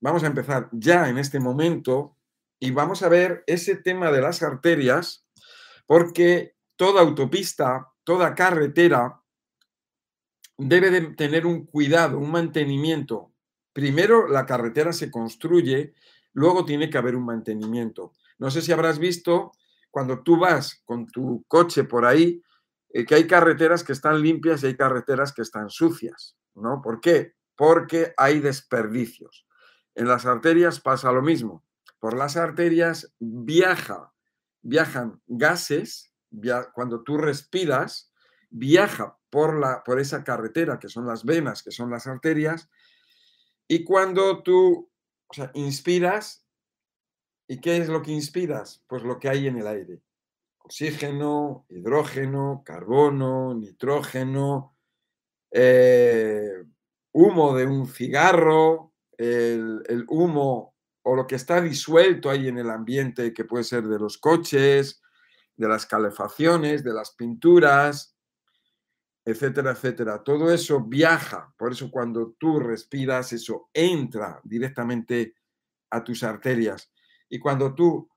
vamos a empezar ya en este momento y vamos a ver ese tema de las arterias, porque toda autopista, toda carretera debe de tener un cuidado, un mantenimiento. Primero la carretera se construye, luego tiene que haber un mantenimiento. No sé si habrás visto cuando tú vas con tu coche por ahí, eh, que hay carreteras que están limpias y hay carreteras que están sucias, ¿no? ¿Por qué? Porque hay desperdicios. En las arterias pasa lo mismo. Por las arterias viaja, viajan gases, cuando tú respiras, viaja por, la, por esa carretera, que son las venas, que son las arterias, y cuando tú inspiras, ¿y qué es lo que inspiras? Pues lo que hay en el aire. Oxígeno, hidrógeno, carbono, nitrógeno, eh, humo de un cigarro, el, humo o lo que está disuelto ahí en el ambiente, que puede ser de los coches, de las calefacciones, de las pinturas, etcétera, etcétera. Todo eso viaja. Por eso cuando tú respiras, eso entra directamente a tus arterias. Y cuando tú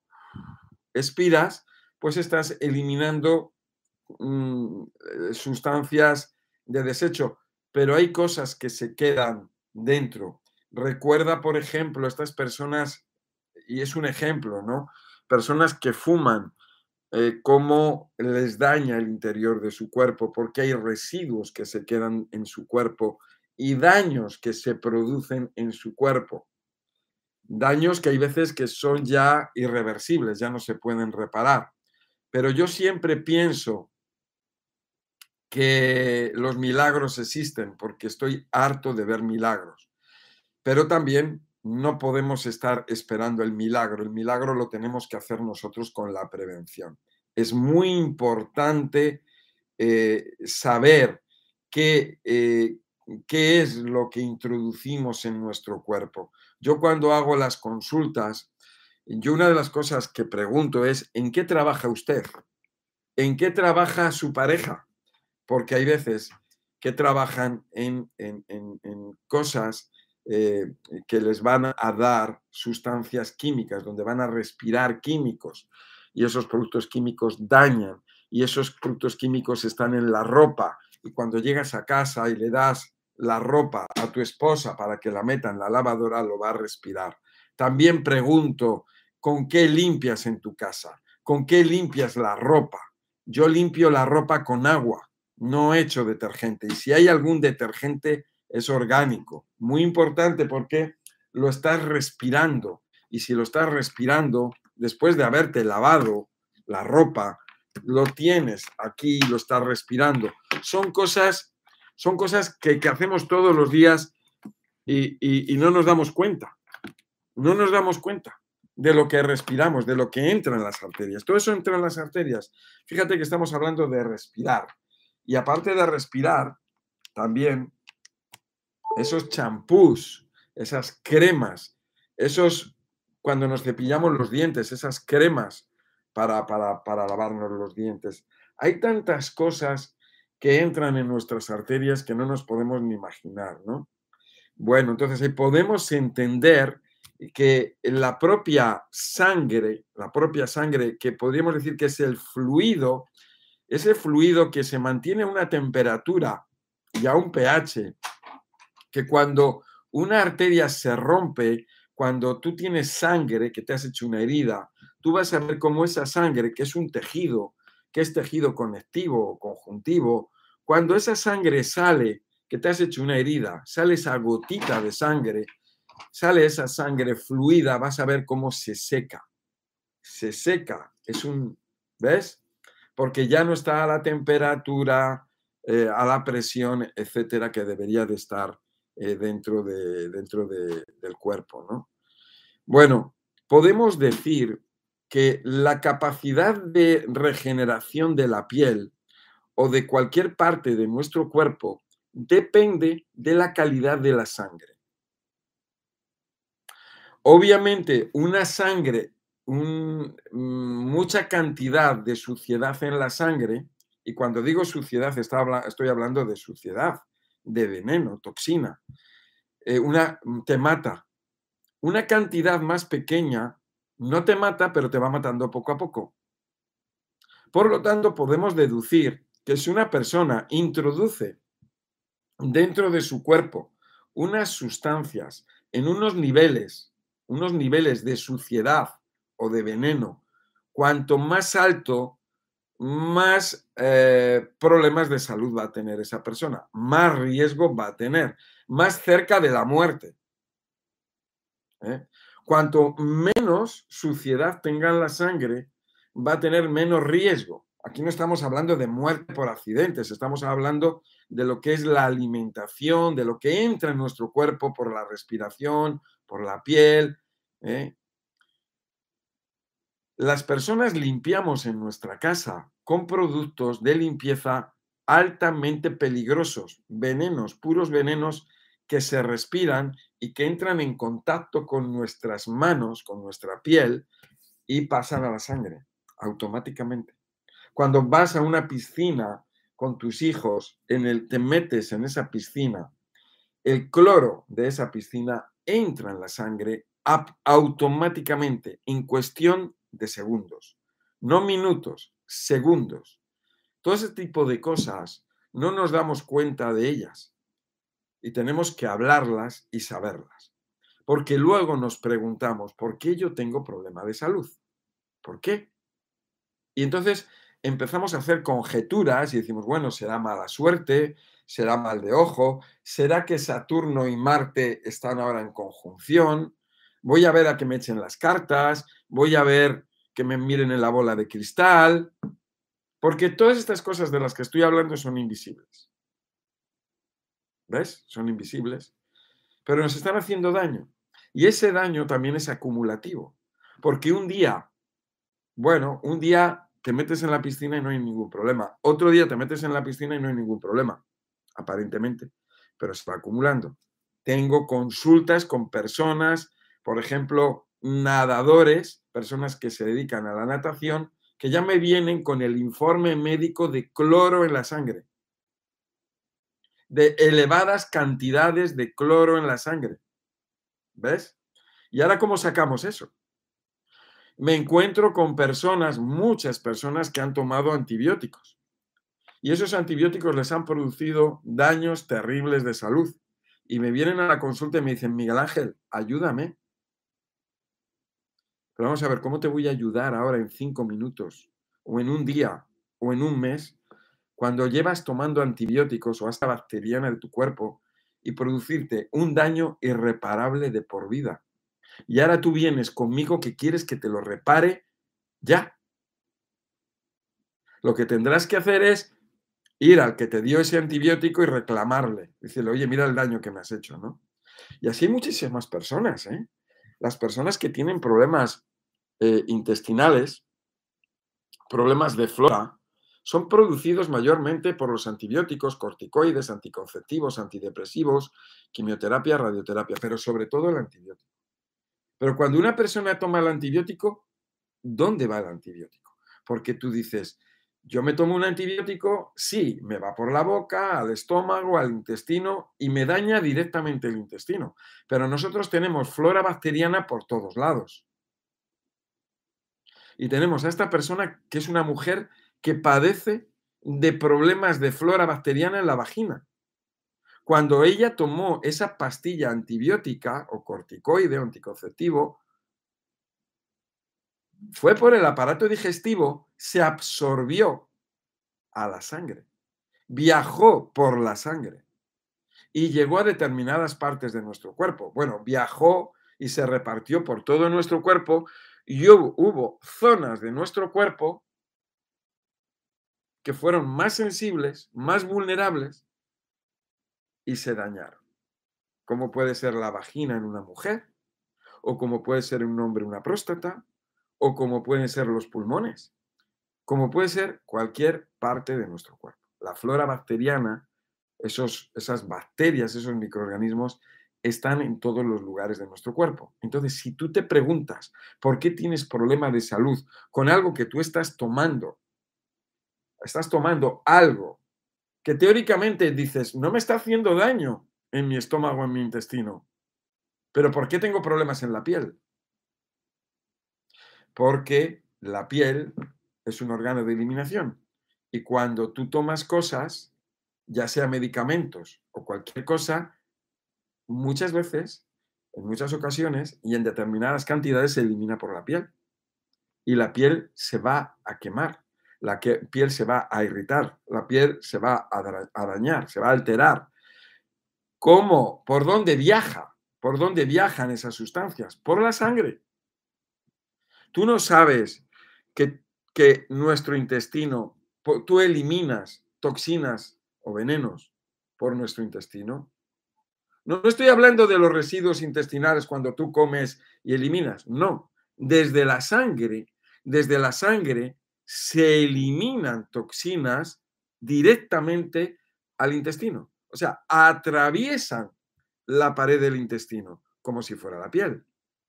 expiras, pues estás eliminando mm, eh, sustancias de desecho. Pero hay cosas que se quedan dentro Recuerda, por ejemplo, estas personas, y es un ejemplo, ¿no? Personas que fuman, eh, cómo les daña el interior de su cuerpo, porque hay residuos que se quedan en su cuerpo y daños que se producen en su cuerpo. Daños que hay veces que son ya irreversibles, ya no se pueden reparar. Pero yo siempre pienso que los milagros existen porque estoy harto de ver milagros pero también no podemos estar esperando el milagro. El milagro lo tenemos que hacer nosotros con la prevención. Es muy importante eh, saber qué, eh, qué es lo que introducimos en nuestro cuerpo. Yo cuando hago las consultas, yo una de las cosas que pregunto es, ¿en qué trabaja usted? ¿En qué trabaja su pareja? Porque hay veces que trabajan en, en, en cosas eh, que les van a dar sustancias químicas, donde van a respirar químicos y esos productos químicos dañan y esos productos químicos están en la ropa y cuando llegas a casa y le das la ropa a tu esposa para que la meta en la lavadora, lo va a respirar. También pregunto, ¿con qué limpias en tu casa? ¿Con qué limpias la ropa? Yo limpio la ropa con agua, no echo detergente. Y si hay algún detergente, es orgánico. Muy importante porque lo estás respirando. Y si lo estás respirando, después de haberte lavado la ropa, lo tienes aquí lo estás respirando. Son cosas, son cosas que, hacemos todos los días y, y no nos damos cuenta. No nos damos cuenta de lo que respiramos, de lo que entra en las arterias. Todo eso entra en las arterias. Fíjate que estamos hablando de respirar. Y aparte de respirar, también esos champús, esas cremas, esos, cuando nos cepillamos los dientes, esas cremas para, para, para lavarnos los dientes. Hay tantas cosas que entran en nuestras arterias que no nos podemos ni imaginar, ¿no? Bueno, entonces podemos entender que la propia sangre, la propia sangre, que podríamos decir que es el fluido, ese fluido que se mantiene a una temperatura y a un pH que cuando una arteria se rompe, cuando tú tienes sangre, que te has hecho una herida, tú vas a ver cómo esa sangre, que es un tejido, que es tejido conectivo o conjuntivo, cuando esa sangre sale, que te has hecho una herida, sale esa gotita de sangre, sale esa sangre fluida, vas a ver cómo se seca. Se seca, es un, ¿ves? Porque ya no está a la temperatura, eh, a la presión, etcétera, que debería de estar eh, dentro, de, dentro del cuerpo. ¿no? Bueno, podemos decir que la capacidad de regeneración de la piel o de cualquier parte de nuestro cuerpo depende de la calidad de la sangre. Obviamente, una sangre, mucha cantidad de suciedad en la sangre, y cuando digo suciedad estoy hablando de suciedad, de veneno, toxina. Eh, una, mm, te mata. una cantidad más pequeña no te mata, pero te va matando poco a poco. Por lo tanto, podemos deducir que si una persona introduce dentro de su cuerpo unas sustancias en unos niveles, unos niveles de suciedad o de veneno, cuanto más alto, más eh, problemas de salud va a tener esa persona, más riesgo va a tener, más cerca de la muerte. ¿eh? Cuanto menos suciedad tenga en la sangre, va a tener menos riesgo. Aquí no estamos hablando de muerte por accidentes, estamos hablando de lo que es la alimentación, de lo que entra en nuestro cuerpo por la respiración, por la piel. ¿eh? Las personas limpiamos en nuestra casa con productos de limpieza altamente peligrosos, venenos, puros venenos que se respiran y que entran en contacto con nuestras manos, con nuestra piel y pasan a la sangre automáticamente. Cuando vas a una piscina con tus hijos, en el, te metes en esa piscina, el cloro de esa piscina entra en la sangre automáticamente en cuestión de segundos, no minutos, segundos. Todo ese tipo de cosas no nos damos cuenta de ellas y tenemos que hablarlas y saberlas. Porque luego nos preguntamos, ¿por qué yo tengo problema de salud? ¿Por qué? Y entonces empezamos a hacer conjeturas y decimos, bueno, será mala suerte, será mal de ojo, será que Saturno y Marte están ahora en conjunción, voy a ver a que me echen las cartas, voy a ver que me miren en la bola de cristal, porque todas estas cosas de las que estoy hablando son invisibles. ¿Ves? Son invisibles, pero nos están haciendo daño. Y ese daño también es acumulativo, porque un día, bueno, un día te metes en la piscina y no hay ningún problema, otro día te metes en la piscina y no hay ningún problema, aparentemente, pero se va acumulando. Tengo consultas con personas, por ejemplo, nadadores, personas que se dedican a la natación, que ya me vienen con el informe médico de cloro en la sangre de elevadas cantidades de cloro en la sangre. ¿Ves? ¿Y ahora cómo sacamos eso? Me encuentro con personas, muchas personas que han tomado antibióticos. Y esos antibióticos les han producido daños terribles de salud. Y me vienen a la consulta y me dicen, Miguel Ángel, ayúdame. Pero vamos a ver, ¿cómo te voy a ayudar ahora en cinco minutos, o en un día, o en un mes, cuando llevas tomando antibióticos o hasta bacteriana de tu cuerpo y producirte un daño irreparable de por vida. Y ahora tú vienes conmigo que quieres que te lo repare ya. Lo que tendrás que hacer es ir al que te dio ese antibiótico y reclamarle. Decirle, oye, mira el daño que me has hecho, ¿no? Y así hay muchísimas personas, ¿eh? Las personas que tienen problemas eh, intestinales, problemas de flora, son producidos mayormente por los antibióticos, corticoides, anticonceptivos, antidepresivos, quimioterapia, radioterapia, pero sobre todo el antibiótico. Pero cuando una persona toma el antibiótico, ¿dónde va el antibiótico? Porque tú dices, yo me tomo un antibiótico, sí, me va por la boca, al estómago, al intestino y me daña directamente el intestino. Pero nosotros tenemos flora bacteriana por todos lados. Y tenemos a esta persona que es una mujer que padece de problemas de flora bacteriana en la vagina. Cuando ella tomó esa pastilla antibiótica o corticoide o anticonceptivo, fue por el aparato digestivo, se absorbió a la sangre, viajó por la sangre y llegó a determinadas partes de nuestro cuerpo. Bueno, viajó y se repartió por todo nuestro cuerpo y hubo, hubo zonas de nuestro cuerpo que fueron más sensibles, más vulnerables y se dañaron. Como puede ser la vagina en una mujer, o como puede ser un hombre una próstata, o como pueden ser los pulmones, como puede ser cualquier parte de nuestro cuerpo. La flora bacteriana, esos, esas bacterias, esos microorganismos, están en todos los lugares de nuestro cuerpo. Entonces, si tú te preguntas por qué tienes problema de salud con algo que tú estás tomando estás tomando algo que teóricamente dices, no me está haciendo daño en mi estómago, en mi intestino. Pero ¿por qué tengo problemas en la piel? Porque la piel es un órgano de eliminación. Y cuando tú tomas cosas, ya sea medicamentos o cualquier cosa, muchas veces, en muchas ocasiones y en determinadas cantidades se elimina por la piel. Y la piel se va a quemar, la piel se va a irritar, la piel se va a dañar, se va a alterar. ¿Cómo? ¿Por dónde viaja? ¿Por dónde viajan esas sustancias? Por la sangre. Tú no sabes que, que nuestro intestino, tú eliminas toxinas o venenos por nuestro intestino. No, no estoy hablando de los residuos intestinales cuando tú comes y eliminas, no. Desde la sangre, desde la sangre se eliminan toxinas directamente al intestino. O sea, atraviesan la pared del intestino como si fuera la piel.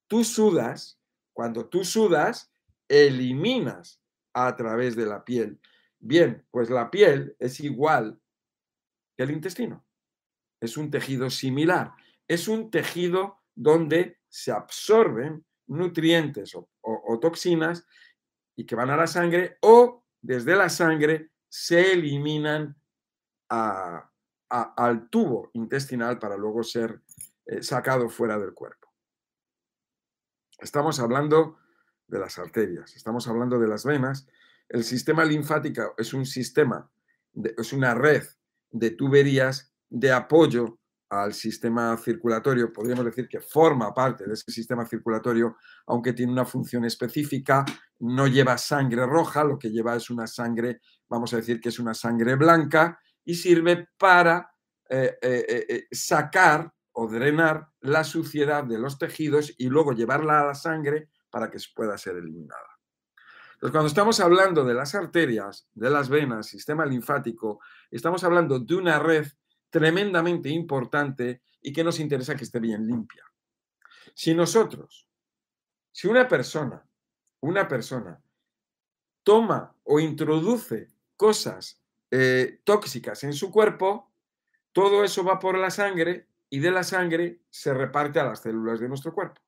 Tú sudas, cuando tú sudas, eliminas a través de la piel. Bien, pues la piel es igual que el intestino. Es un tejido similar. Es un tejido donde se absorben nutrientes o, toxinas y que van a la sangre o desde la sangre se eliminan al tubo intestinal para luego ser eh, sacado fuera del cuerpo. Estamos hablando de las arterias, estamos hablando de las venas. El sistema linfático es un sistema, es una red de tuberías de apoyo al sistema circulatorio, podríamos decir que forma parte de ese sistema circulatorio, aunque tiene una función específica, no lleva sangre roja, lo que lleva es una sangre, vamos a decir que es una sangre blanca, y sirve para eh, eh, eh, sacar o drenar la suciedad de los tejidos y luego llevarla a la sangre para que pueda ser eliminada. Entonces, cuando estamos hablando de las arterias, de las venas, sistema linfático, estamos hablando de una red tremendamente importante y que nos interesa que esté bien limpia. Si nosotros, si una persona, una persona toma o introduce cosas eh, tóxicas en su cuerpo, todo eso va por la sangre y de la sangre se reparte a las células de nuestro cuerpo.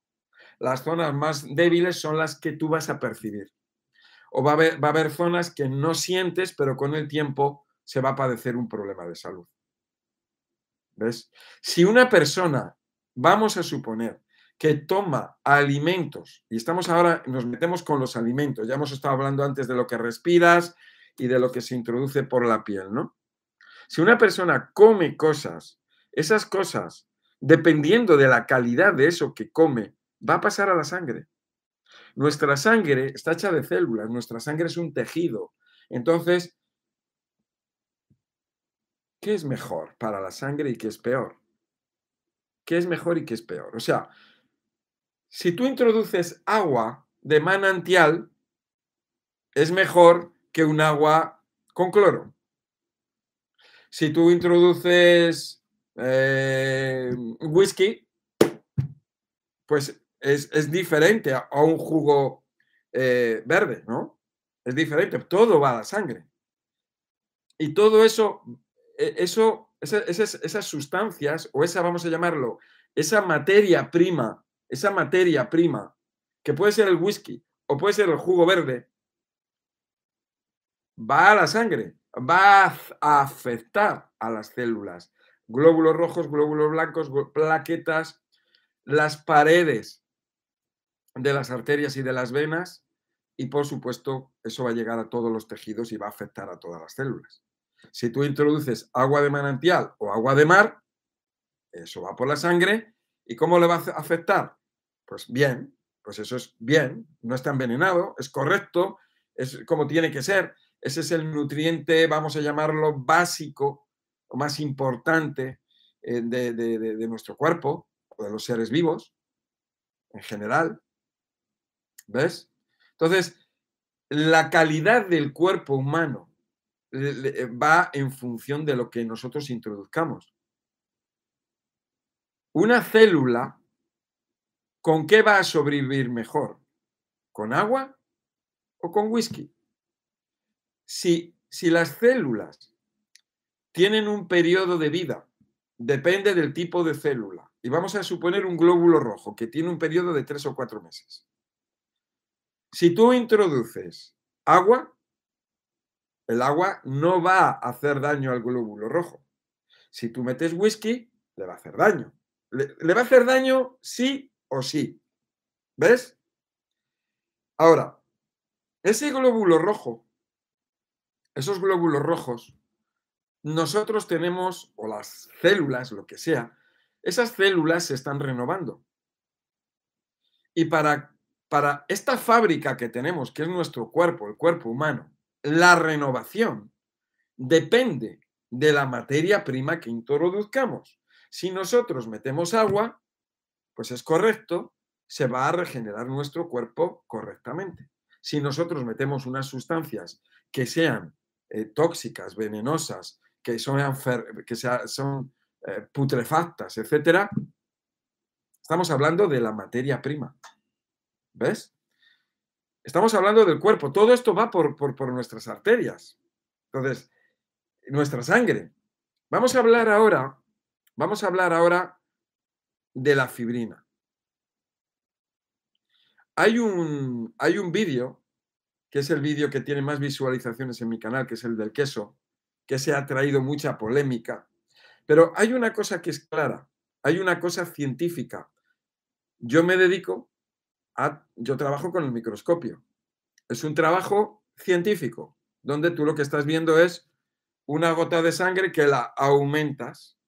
Las zonas más débiles son las que tú vas a percibir o va a, haber, zonas que no sientes, pero con el tiempo se va a padecer un problema de salud. ¿Ves? Si una persona, vamos a suponer, que toma alimentos, y estamos ahora, nos metemos con los alimentos, ya hemos estado hablando antes de lo que respiras y de lo que se introduce por la piel, ¿no? Si una persona come cosas, esas cosas, dependiendo de la calidad de eso que come, va a pasar a la sangre. Nuestra sangre está hecha de células, nuestra sangre es un tejido. Entonces, ¿qué es mejor para la sangre y qué es peor? ¿Qué es mejor y qué es peor? O sea, si tú introduces agua de manantial, es mejor que un agua con cloro. Si tú introduces eh, whisky, pues es, diferente a, un jugo eh, verde, ¿no? Es diferente, todo va a la sangre. Y todo eso, e, eso esas, sustancias, o esa, vamos a llamarlo, esa materia prima, esa materia prima, que puede ser el whisky o puede ser el jugo verde, va a la sangre, va a afectar a las células. Glóbulos rojos, glóbulos blancos, plaquetas, las paredes de las arterias y de las venas y por supuesto eso va a llegar a todos los tejidos y va a afectar a todas las células. Si tú introduces agua de manantial o agua de mar, eso va por la sangre y ¿cómo le va a afectar? Pues bien, pues eso es bien, no está envenenado, es correcto, es como tiene que ser. Ese es el nutriente, vamos a llamarlo básico o más importante eh, de, de nuestro cuerpo o de los seres vivos en general. ¿Ves? Entonces, la calidad del cuerpo humano va en función de lo que nosotros introduzcamos. Una célula, ¿con qué va a sobrevivir mejor? ¿Con agua o con whisky? Si, si las células tienen un periodo de vida depende del tipo de célula. Y vamos a suponer un glóbulo rojo que tiene un periodo de tres o cuatro meses. Si tú introduces agua, el agua no va a hacer daño al glóbulo rojo. Si tú metes whisky, le va a hacer daño. Le, va a hacer daño sí o sí. ¿Ves? Ahora, ese glóbulo rojo, esos glóbulos rojos, nosotros tenemos, o las células, lo que sea, esas células se están renovando. Y para, para esta fábrica que tenemos, que es nuestro cuerpo, el cuerpo humano, la renovación depende de la materia prima que introduzcamos. Si nosotros metemos agua, pues es correcto, se va a regenerar nuestro cuerpo correctamente. Si nosotros metemos unas sustancias que sean eh, tóxicas, venenosas, que son, que eh, putrefactas, etc., estamos hablando de la materia prima. ¿Ves? Estamos hablando del cuerpo. Todo esto va por, por nuestras arterias. Entonces, nuestra sangre. Vamos a hablar ahora, vamos a hablar ahora de la fibrina. Hay un, hay un vídeo, que es el vídeo que tiene más visualizaciones en mi canal, que es el del queso, que se ha traído mucha polémica. Pero hay una cosa que es clara, hay una cosa científica. Yo me dedico yo trabajo con el microscopio. Es un trabajo científico, donde tú lo que estás viendo es una gota de sangre que la aumentas.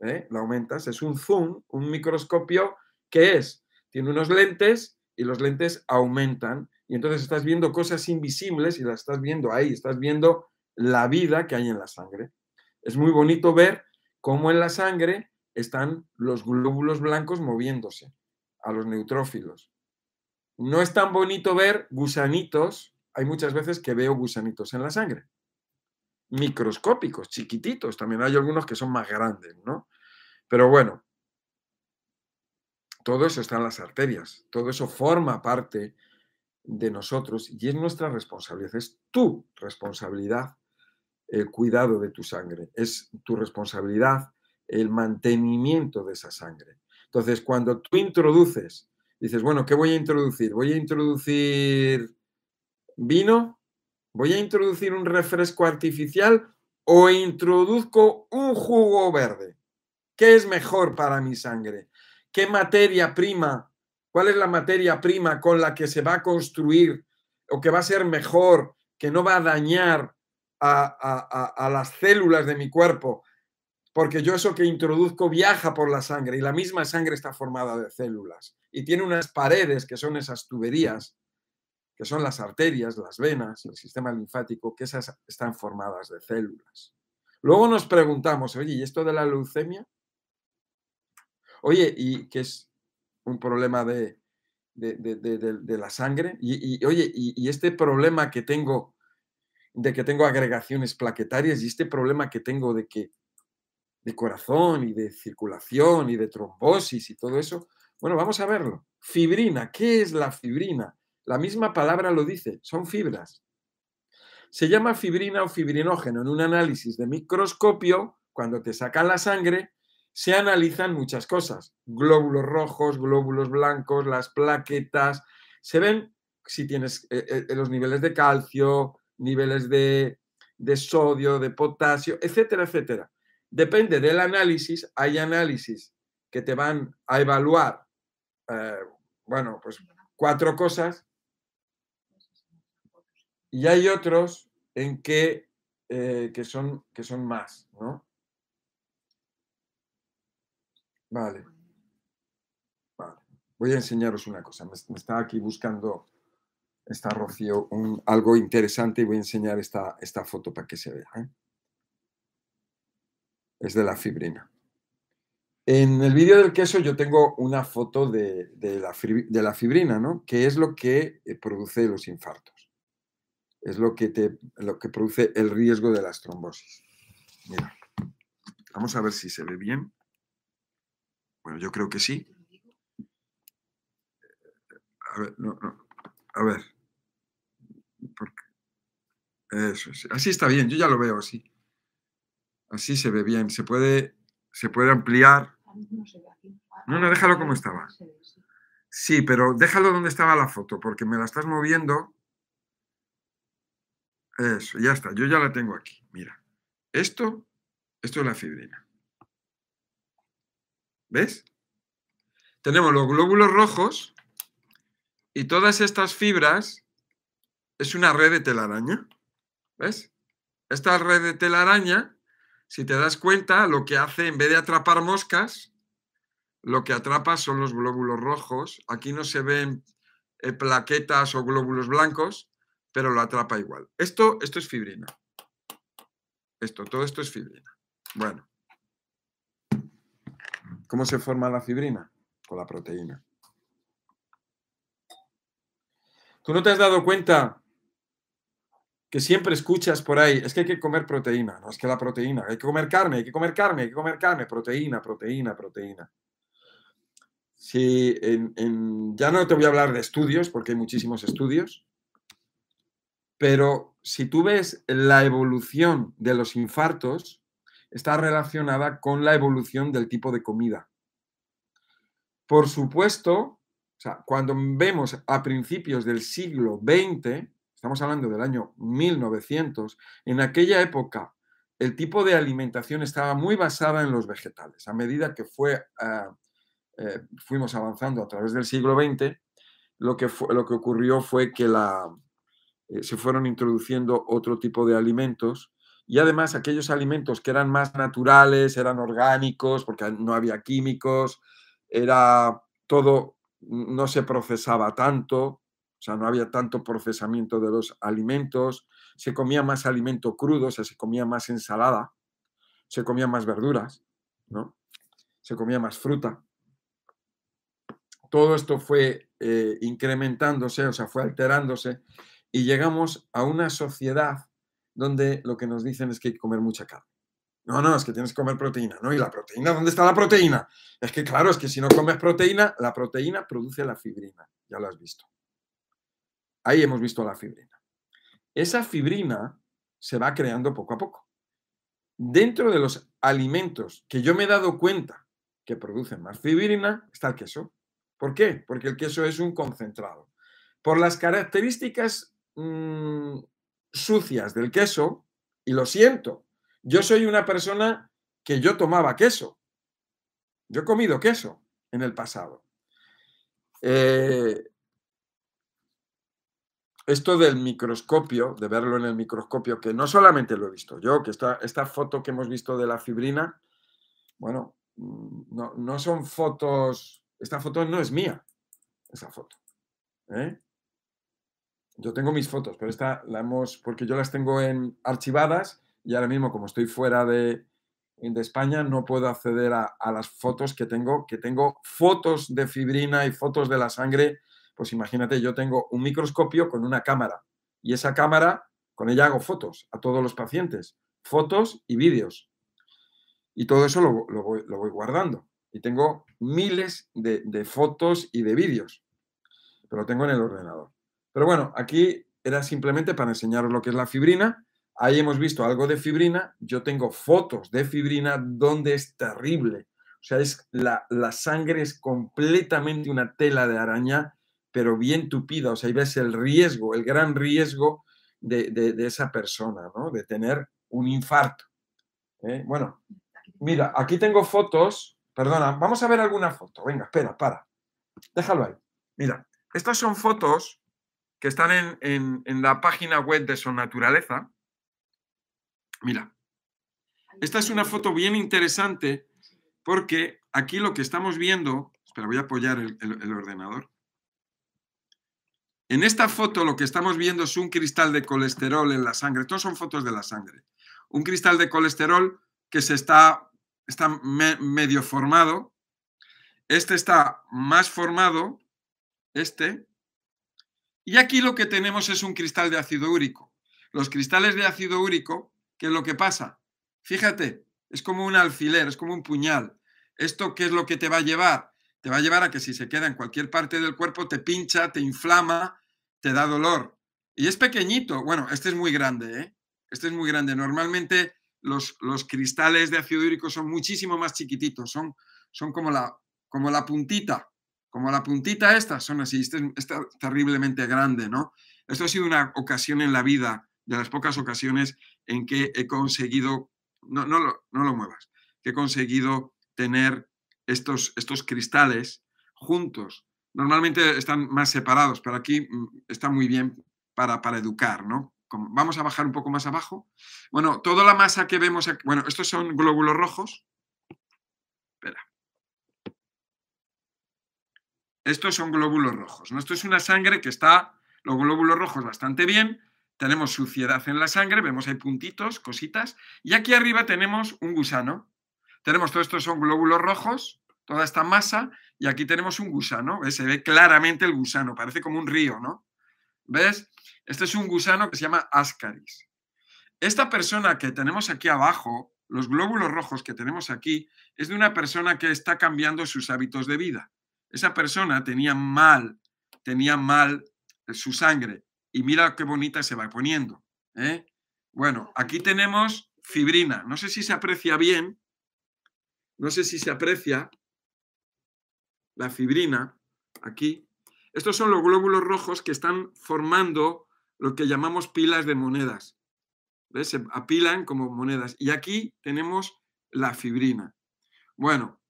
¿eh? La aumentas, es un zoom, un microscopio que es, tiene unos lentes y los lentes aumentan y entonces estás viendo cosas invisibles y las estás viendo ahí, estás viendo la vida que hay en la sangre. Es muy bonito ver cómo en la sangre están los glóbulos blancos moviéndose a los neutrófilos. No es tan bonito ver gusanitos, hay muchas veces que veo gusanitos en la sangre microscópicos, chiquititos. También hay algunos que son más grandes, ¿no? Pero bueno, todo eso está en las arterias, todo eso forma parte de nosotros y es nuestra responsabilidad, es tu responsabilidad el cuidado de tu sangre, es tu responsabilidad el mantenimiento de esa sangre. Entonces, cuando tú introduces, dices, bueno, ¿qué voy a introducir? Voy a introducir vino, ¿Voy a introducir un refresco artificial o introduzco un jugo verde? ¿Qué es mejor para mi sangre? ¿Qué materia prima? ¿Cuál es la materia prima con la que se va a construir o que va a ser mejor, que no va a dañar a, las células de mi cuerpo? Porque yo eso que introduzco viaja por la sangre y la misma sangre está formada de células y tiene unas paredes que son esas tuberías que son las arterias, las venas, el sistema linfático, que esas están formadas de células. Luego nos preguntamos, oye, ¿y esto de la leucemia? Oye, ¿y qué es un problema de, de, la sangre? Y, oye, y, este problema que tengo de que tengo agregaciones plaquetarias y este problema que tengo de que de corazón y de circulación y de trombosis y todo eso, bueno, vamos a verlo. Fibrina, ¿qué es la fibrina? La misma palabra lo dice, son fibras. Se llama fibrina o fibrinógeno. En un análisis de microscopio, cuando te sacan la sangre, se analizan muchas cosas. Glóbulos rojos, glóbulos blancos, las plaquetas. Se ven si tienes eh, eh, los niveles de calcio, niveles de, sodio, de potasio, etcétera, etcétera. Depende del análisis. Hay análisis que te van a evaluar, eh, bueno, pues cuatro cosas y hay otros en que, eh, que, son, que son más, ¿no? Vale. vale. Voy a enseñaros una cosa. Me, está aquí buscando, está Rocío, un, algo interesante y voy a enseñar esta, esta foto para que se vea. ¿eh? Es de la fibrina. En el vídeo del queso yo tengo una foto de, la, de la fibrina, ¿no? Que es lo que eh, produce los infartos es lo que, te, lo que produce el riesgo de las trombosis. Mira, vamos a ver si se ve bien. Bueno, yo creo que sí. A ver, no, no. A ver. Eso, así está bien, yo ya lo veo así. Así se ve bien. Se puede, se puede ampliar. No, no, déjalo como estaba. Sí, pero déjalo donde estaba la foto, porque me la estás moviendo. Eso, ya está, yo ya la tengo aquí. Mira, esto, esto es la fibrina. ¿Ves? Tenemos los glóbulos rojos y todas estas fibras es una red de telaraña. ¿Ves? Esta red de telaraña, si te das cuenta, lo que hace, en vez de atrapar moscas, lo que atrapa son los glóbulos rojos. Aquí no se ven eh, plaquetas o glóbulos blancos, pero lo atrapa igual. Esto, esto es fibrina. Esto, todo esto es fibrina. Bueno. ¿Cómo se forma la fibrina? Con la proteína. ¿Tú no te has dado cuenta que siempre escuchas por ahí, es que hay que comer proteína, no es que la proteína, hay que comer carne, hay que comer carne, hay que comer carne, proteína, proteína, proteína. Si ya no te voy a hablar de estudios, porque hay muchísimos estudios, pero si tú ves la evolución de los infartos, está relacionada con la evolución del tipo de comida. Por supuesto, cuando vemos a principios del siglo XX, estamos hablando del año 1900, en aquella época el tipo de alimentación estaba muy basada en los vegetales. A medida que fue, ah, eh, fuimos avanzando a través del siglo XX, lo que, lo que ocurrió fue que la, eh, se fueron introduciendo otro tipo de alimentos y además aquellos alimentos que eran más naturales, eran orgánicos, porque no había químicos, era todo, no se procesaba tanto, sea, no había tanto procesamiento de los alimentos, se comía más alimento crudo, o sea, se comía más ensalada, se comía más verduras, ¿no? Se comía más fruta. Todo esto fue eh, incrementándose, o sea, fue alterándose y llegamos a una sociedad donde lo que nos dicen es que hay que comer mucha carne. No, no, es que tienes que comer proteína. No, ¿y la proteína? ¿Dónde está la proteína? Es que claro, es que si no comes proteína, la proteína produce la fibrina. Ya lo has visto. Ahí hemos visto la fibrina. Esa fibrina se va creando poco a poco. Dentro de los alimentos que yo me he dado cuenta que producen más fibrina está el queso. ¿Por qué? Porque el queso es un concentrado. Por las características mm, sucias del queso, y lo siento, yo soy una persona que yo tomaba queso. Yo he comido queso en el pasado. Eh, esto del microscopio, de verlo en el microscopio, que no solamente lo he visto yo, que esta, esta foto que hemos visto de la fibrina, bueno, mm, no, son fotos, esta foto no es mía, esa foto. ¿eh? Yo tengo mis fotos, pero esta la hemos, porque yo las tengo en archivadas y ahora mismo como estoy fuera de, de España no puedo acceder a, las fotos que tengo, que tengo fotos de fibrina y fotos de la sangre pues imagínate, yo tengo un microscopio con una cámara y esa cámara, con ella hago fotos a todos los pacientes, fotos y vídeos. Y todo eso lo, voy, guardando. Y tengo miles de, fotos y de vídeos, pero lo tengo en el ordenador. Pero bueno, aquí era simplemente para enseñaros lo que es la fibrina. Ahí hemos visto algo de fibrina. Yo tengo fotos de fibrina donde es terrible. O sea, es la, la sangre es completamente una tela de araña pero bien tupida, o sea, ahí ves el riesgo, el gran riesgo de, esa persona, ¿no? De tener un infarto. ¿eh? Bueno, mira, aquí tengo fotos, perdona, vamos a ver alguna foto, venga, espera, para, déjalo ahí. Mira, estas son fotos que están en, en la página web de Son Naturaleza. Mira, esta es una foto bien interesante porque aquí lo que estamos viendo, espera, voy a apoyar el ordenador. En esta foto lo que estamos viendo es un cristal de colesterol en la sangre. Estos son fotos de la sangre. Un cristal de colesterol que se está, está medio formado. Este está más formado, este. Y aquí lo que tenemos es un cristal de ácido úrico. Los cristales de ácido úrico, ¿qué es lo que pasa? Fíjate, es como un alfiler, es como un puñal. ¿Esto qué es lo que te va a llevar? Te va a llevar a que si se queda en cualquier parte del cuerpo te pincha, te inflama, te da dolor. Y es pequeñito. Bueno, este es muy grande, ¿eh? Este es muy grande. Normalmente los, los, cristales de ácido úrico son muchísimo más chiquititos, son, son como, la, como la puntita, como la puntita esta, son así, este, es terriblemente grande, ¿no? Esto ha sido una ocasión en la vida, de las pocas ocasiones en que he conseguido, no, no, lo, no lo muevas, que he conseguido tener estos, estos cristales juntos. Normalmente están más separados, pero aquí mm, está muy bien para, para educar, ¿no? Vamos a bajar un poco más abajo. Bueno, toda la masa que vemos aquí, bueno, estos son glóbulos rojos. Espera. Estos son glóbulos rojos. ¿no? Esto es una sangre que está, los glóbulos rojos bastante bien, tenemos suciedad en la sangre, vemos hay puntitos, cositas, y aquí arriba tenemos un gusano. Tenemos, todos estos son glóbulos rojos, toda esta masa, y aquí tenemos un gusano, Se ve claramente el gusano, parece como un río, ¿no? ¿Ves? Este es un gusano que se llama Ascaris. Esta persona que tenemos aquí abajo, los glóbulos rojos que tenemos aquí, es de una persona que está cambiando sus hábitos de vida. Esa persona tenía mal, tenía mal su sangre y mira qué bonita se va poniendo. ¿eh? Bueno, aquí tenemos fibrina. No sé si se aprecia bien, no sé si se aprecia la fibrina aquí. Estos son los glóbulos rojos que están formando lo que llamamos pilas de monedas. ¿Ves? Se apilan como monedas. Y aquí tenemos la fibrina. Bueno,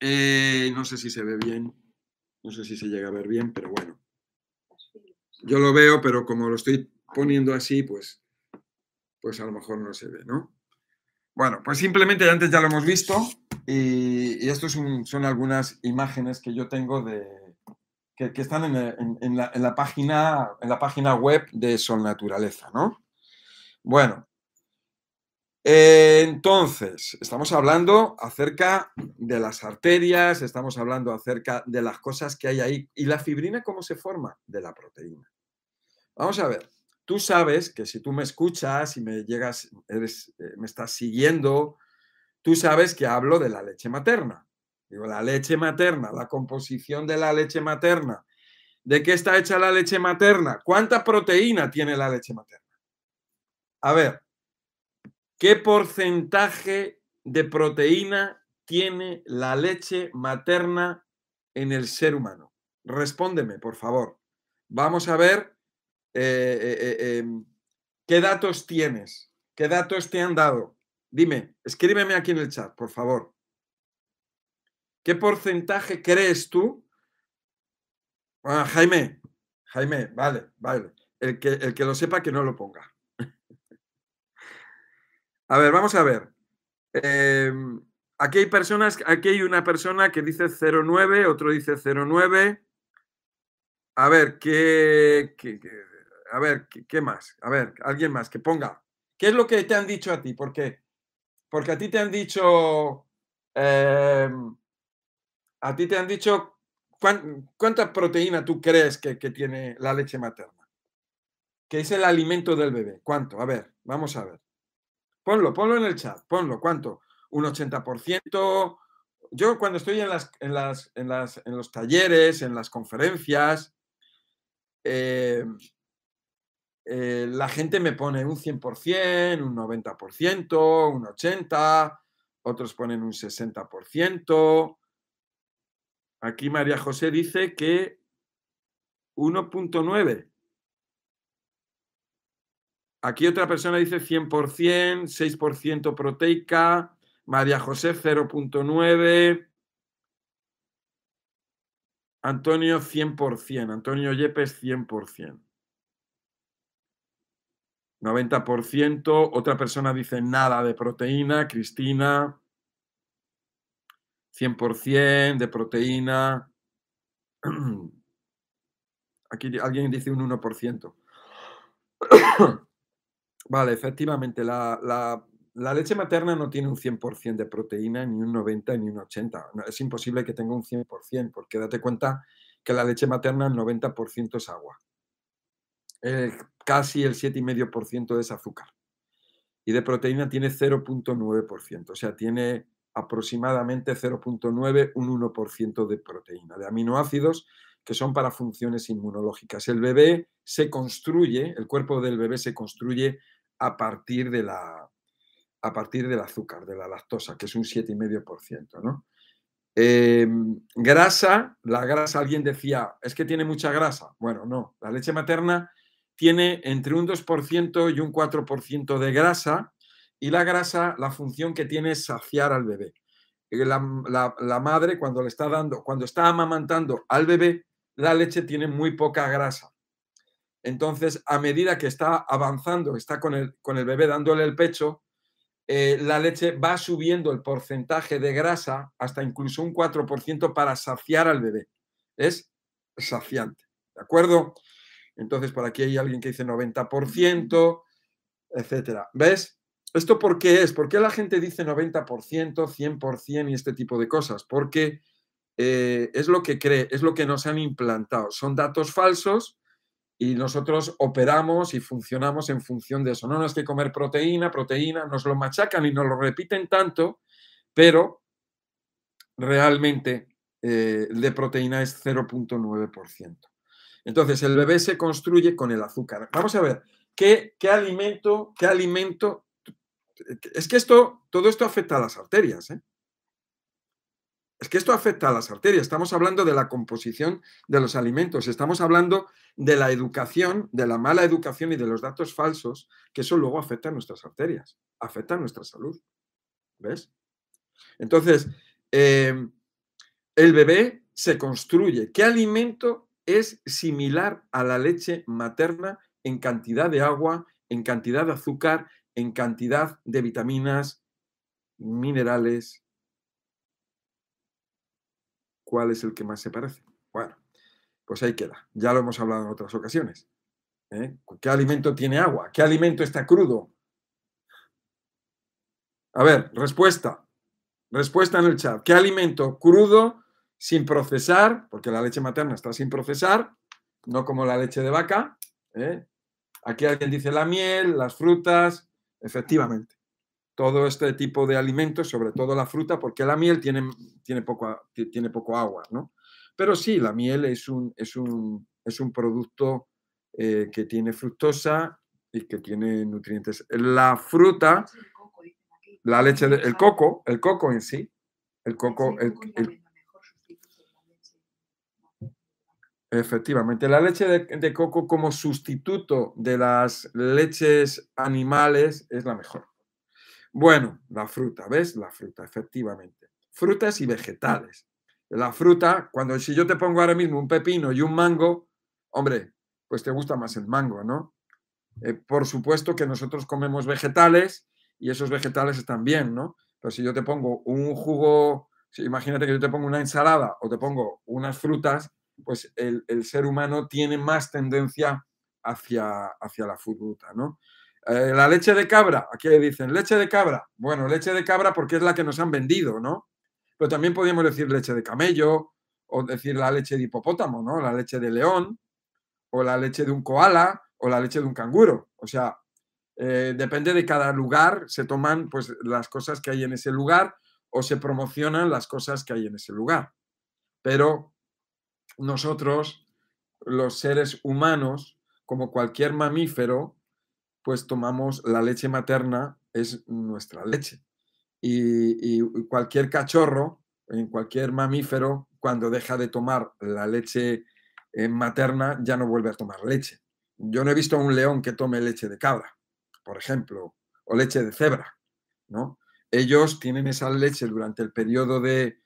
eh, no sé si se ve bien, no sé si se llega a ver bien, pero bueno. Yo lo veo, pero como lo estoy poniendo así, pues, pues a lo mejor no se ve, ¿no? Bueno, pues simplemente antes ya lo hemos visto y, y estos son, algunas imágenes que yo tengo de, que, están en, la, página, en la página web de Sol Naturaleza, ¿no? Bueno, entonces, estamos hablando acerca de las arterias, estamos hablando acerca de las cosas que hay ahí. ¿Y la fibrina cómo se forma? De la proteína. Vamos a ver, tú sabes que si tú me escuchas y me llegas, eh, me estás siguiendo, tú sabes que hablo de la leche materna. Digo, la leche materna, la composición de la leche materna. ¿De qué está hecha la leche materna? ¿Cuánta proteína tiene la leche materna? A ver, ¿qué porcentaje de proteína tiene la leche materna en el ser humano? Respóndeme, por favor. Vamos a ver eh, eh, em, qué datos tienes, qué datos te han dado. Dime, escríbeme aquí en el chat, por favor. ¿Qué porcentaje crees tú? Ah, Jaime, Jaime, vale, vale. El que, el que lo sepa, que no lo ponga. a ver, vamos a ver. Em, aquí hay personas, aquí hay una persona que dice 09, otro dice 09. A ver, ¿qué, a ver, ¿qué, más? A ver, alguien más que ponga. ¿Qué es lo que te han dicho a ti? Porque, porque a ti te han dicho em, a ti te han dicho cuánta proteína tú crees que, tiene la leche materna. Que es el alimento del bebé. ¿Cuánto? A ver, vamos a ver. Ponlo, ponlo en el chat. Ponlo. ¿Cuánto? ¿Un 80%? Yo cuando estoy en, las, en, las, en, las, en los talleres, en las conferencias, eh, eh, la gente me pone un 100%, un 90%, un 80%, otros ponen un 60%, Aquí María José dice que 1.9. Aquí otra persona dice 100%, 6% proteica. María José 0.9. Antonio 100%. Antonio Yepes 100%. 90%. Otra persona dice nada de proteína. Cristina. 100% de proteína. Aquí alguien dice un 1%. vale, efectivamente, la, leche materna no tiene un 100% de proteína, ni un 90, ni un 80. es imposible que tenga un 100%, porque date cuenta que la leche materna el 90% es agua. Casi el 7,5% es azúcar. Y de proteína tiene 0.9%, o sea, tiene aproximadamente 0.9, un 1% de proteína, de aminoácidos que son para funciones inmunológicas. El bebé se construye, el cuerpo del bebé se construye a partir de la, a partir del azúcar, de la lactosa, que es un 7,5%, ¿no? Em, grasa, la grasa, alguien decía, es que tiene mucha grasa. Bueno, no, la leche materna tiene entre un 2% y un 4% de grasa y la grasa, la función que tiene es saciar al bebé. Eh, la, madre cuando le está dando, cuando está amamantando al bebé, la leche tiene muy poca grasa. Entonces, a medida que está avanzando, está con el, con el bebé dándole el pecho, eh, la leche va subiendo el porcentaje de grasa hasta incluso un 4% para saciar al bebé. Es saciante, ¿de acuerdo? Entonces, por aquí hay alguien que dice 90%, etcétera. ¿Ves? ¿Esto por qué es? ¿Por qué la gente dice 90%, 100% y este tipo de cosas? Porque eh, es lo que cree, es lo que nos han implantado. Son datos falsos y nosotros operamos y funcionamos en función de eso. No, no es que comer proteína, proteína, nos lo machacan y nos lo repiten tanto, pero realmente eh, el de proteína es 0.9%. Entonces, el bebé se construye con el azúcar. Vamos a ver, ¿qué, qué alimento, qué alimento? Es que esto, todo esto afecta a las arterias, ¿eh? Es que esto afecta a las arterias. Estamos hablando de la composición de los alimentos. Estamos hablando de la educación, de la mala educación y de los datos falsos, que eso luego afecta a nuestras arterias, afecta a nuestra salud. ¿Ves? Entonces, em, el bebé se construye. ¿Qué alimento es similar a la leche materna en cantidad de agua, en cantidad de azúcar, en cantidad de vitaminas, minerales, ¿Cuál es el que más se parece? Bueno, pues ahí queda. Ya lo hemos hablado en otras ocasiones. ¿eh? ¿Qué alimento tiene agua? ¿Qué alimento está crudo? A ver, respuesta. Respuesta en el chat. ¿Qué alimento crudo, sin procesar, porque la leche materna está sin procesar, no como la leche de vaca? ¿eh? Aquí alguien dice la miel, las frutas, efectivamente todo este tipo de alimentos, sobre todo la fruta, porque la miel tiene, tiene, poco, tiene poco agua, ¿no? Pero sí, la miel es un, es un, es un producto eh, que tiene fructosa y que tiene nutrientes. La fruta, la leche, de, el coco, el coco en sí, el coco, el, Efectivamente, la leche de, coco como sustituto de las leches animales es la mejor. Bueno, la fruta, ¿ves? La fruta, efectivamente. Frutas y vegetales. La fruta, cuando si yo te pongo ahora mismo un pepino y un mango, hombre, pues te gusta más el mango, ¿no? Eh, por supuesto que nosotros comemos vegetales y esos vegetales están bien, ¿no? Pero si yo te pongo un jugo, imagínate que yo te pongo una ensalada o te pongo unas frutas, pues el, el ser humano tiene más tendencia hacia, hacia la fruta, ¿no? Eh, la leche de cabra, aquí dicen leche de cabra. Bueno, leche de cabra porque es la que nos han vendido, ¿no? Pero también podríamos decir leche de camello o decir la leche de hipopótamo, ¿no? La leche de león o la leche de un koala o la leche de un canguro. O sea, eh, depende de cada lugar, se toman pues las cosas que hay en ese lugar o se promocionan las cosas que hay en ese lugar. Pero nosotros, los seres humanos, como cualquier mamífero, pues tomamos la leche materna, es nuestra leche. Y, cualquier cachorro, en cualquier mamífero, cuando deja de tomar la leche eh, materna, ya no vuelve a tomar leche. Yo no he visto a un león que tome leche de cabra, por ejemplo, o leche de cebra, ¿no? Ellos tienen esa leche durante el periodo de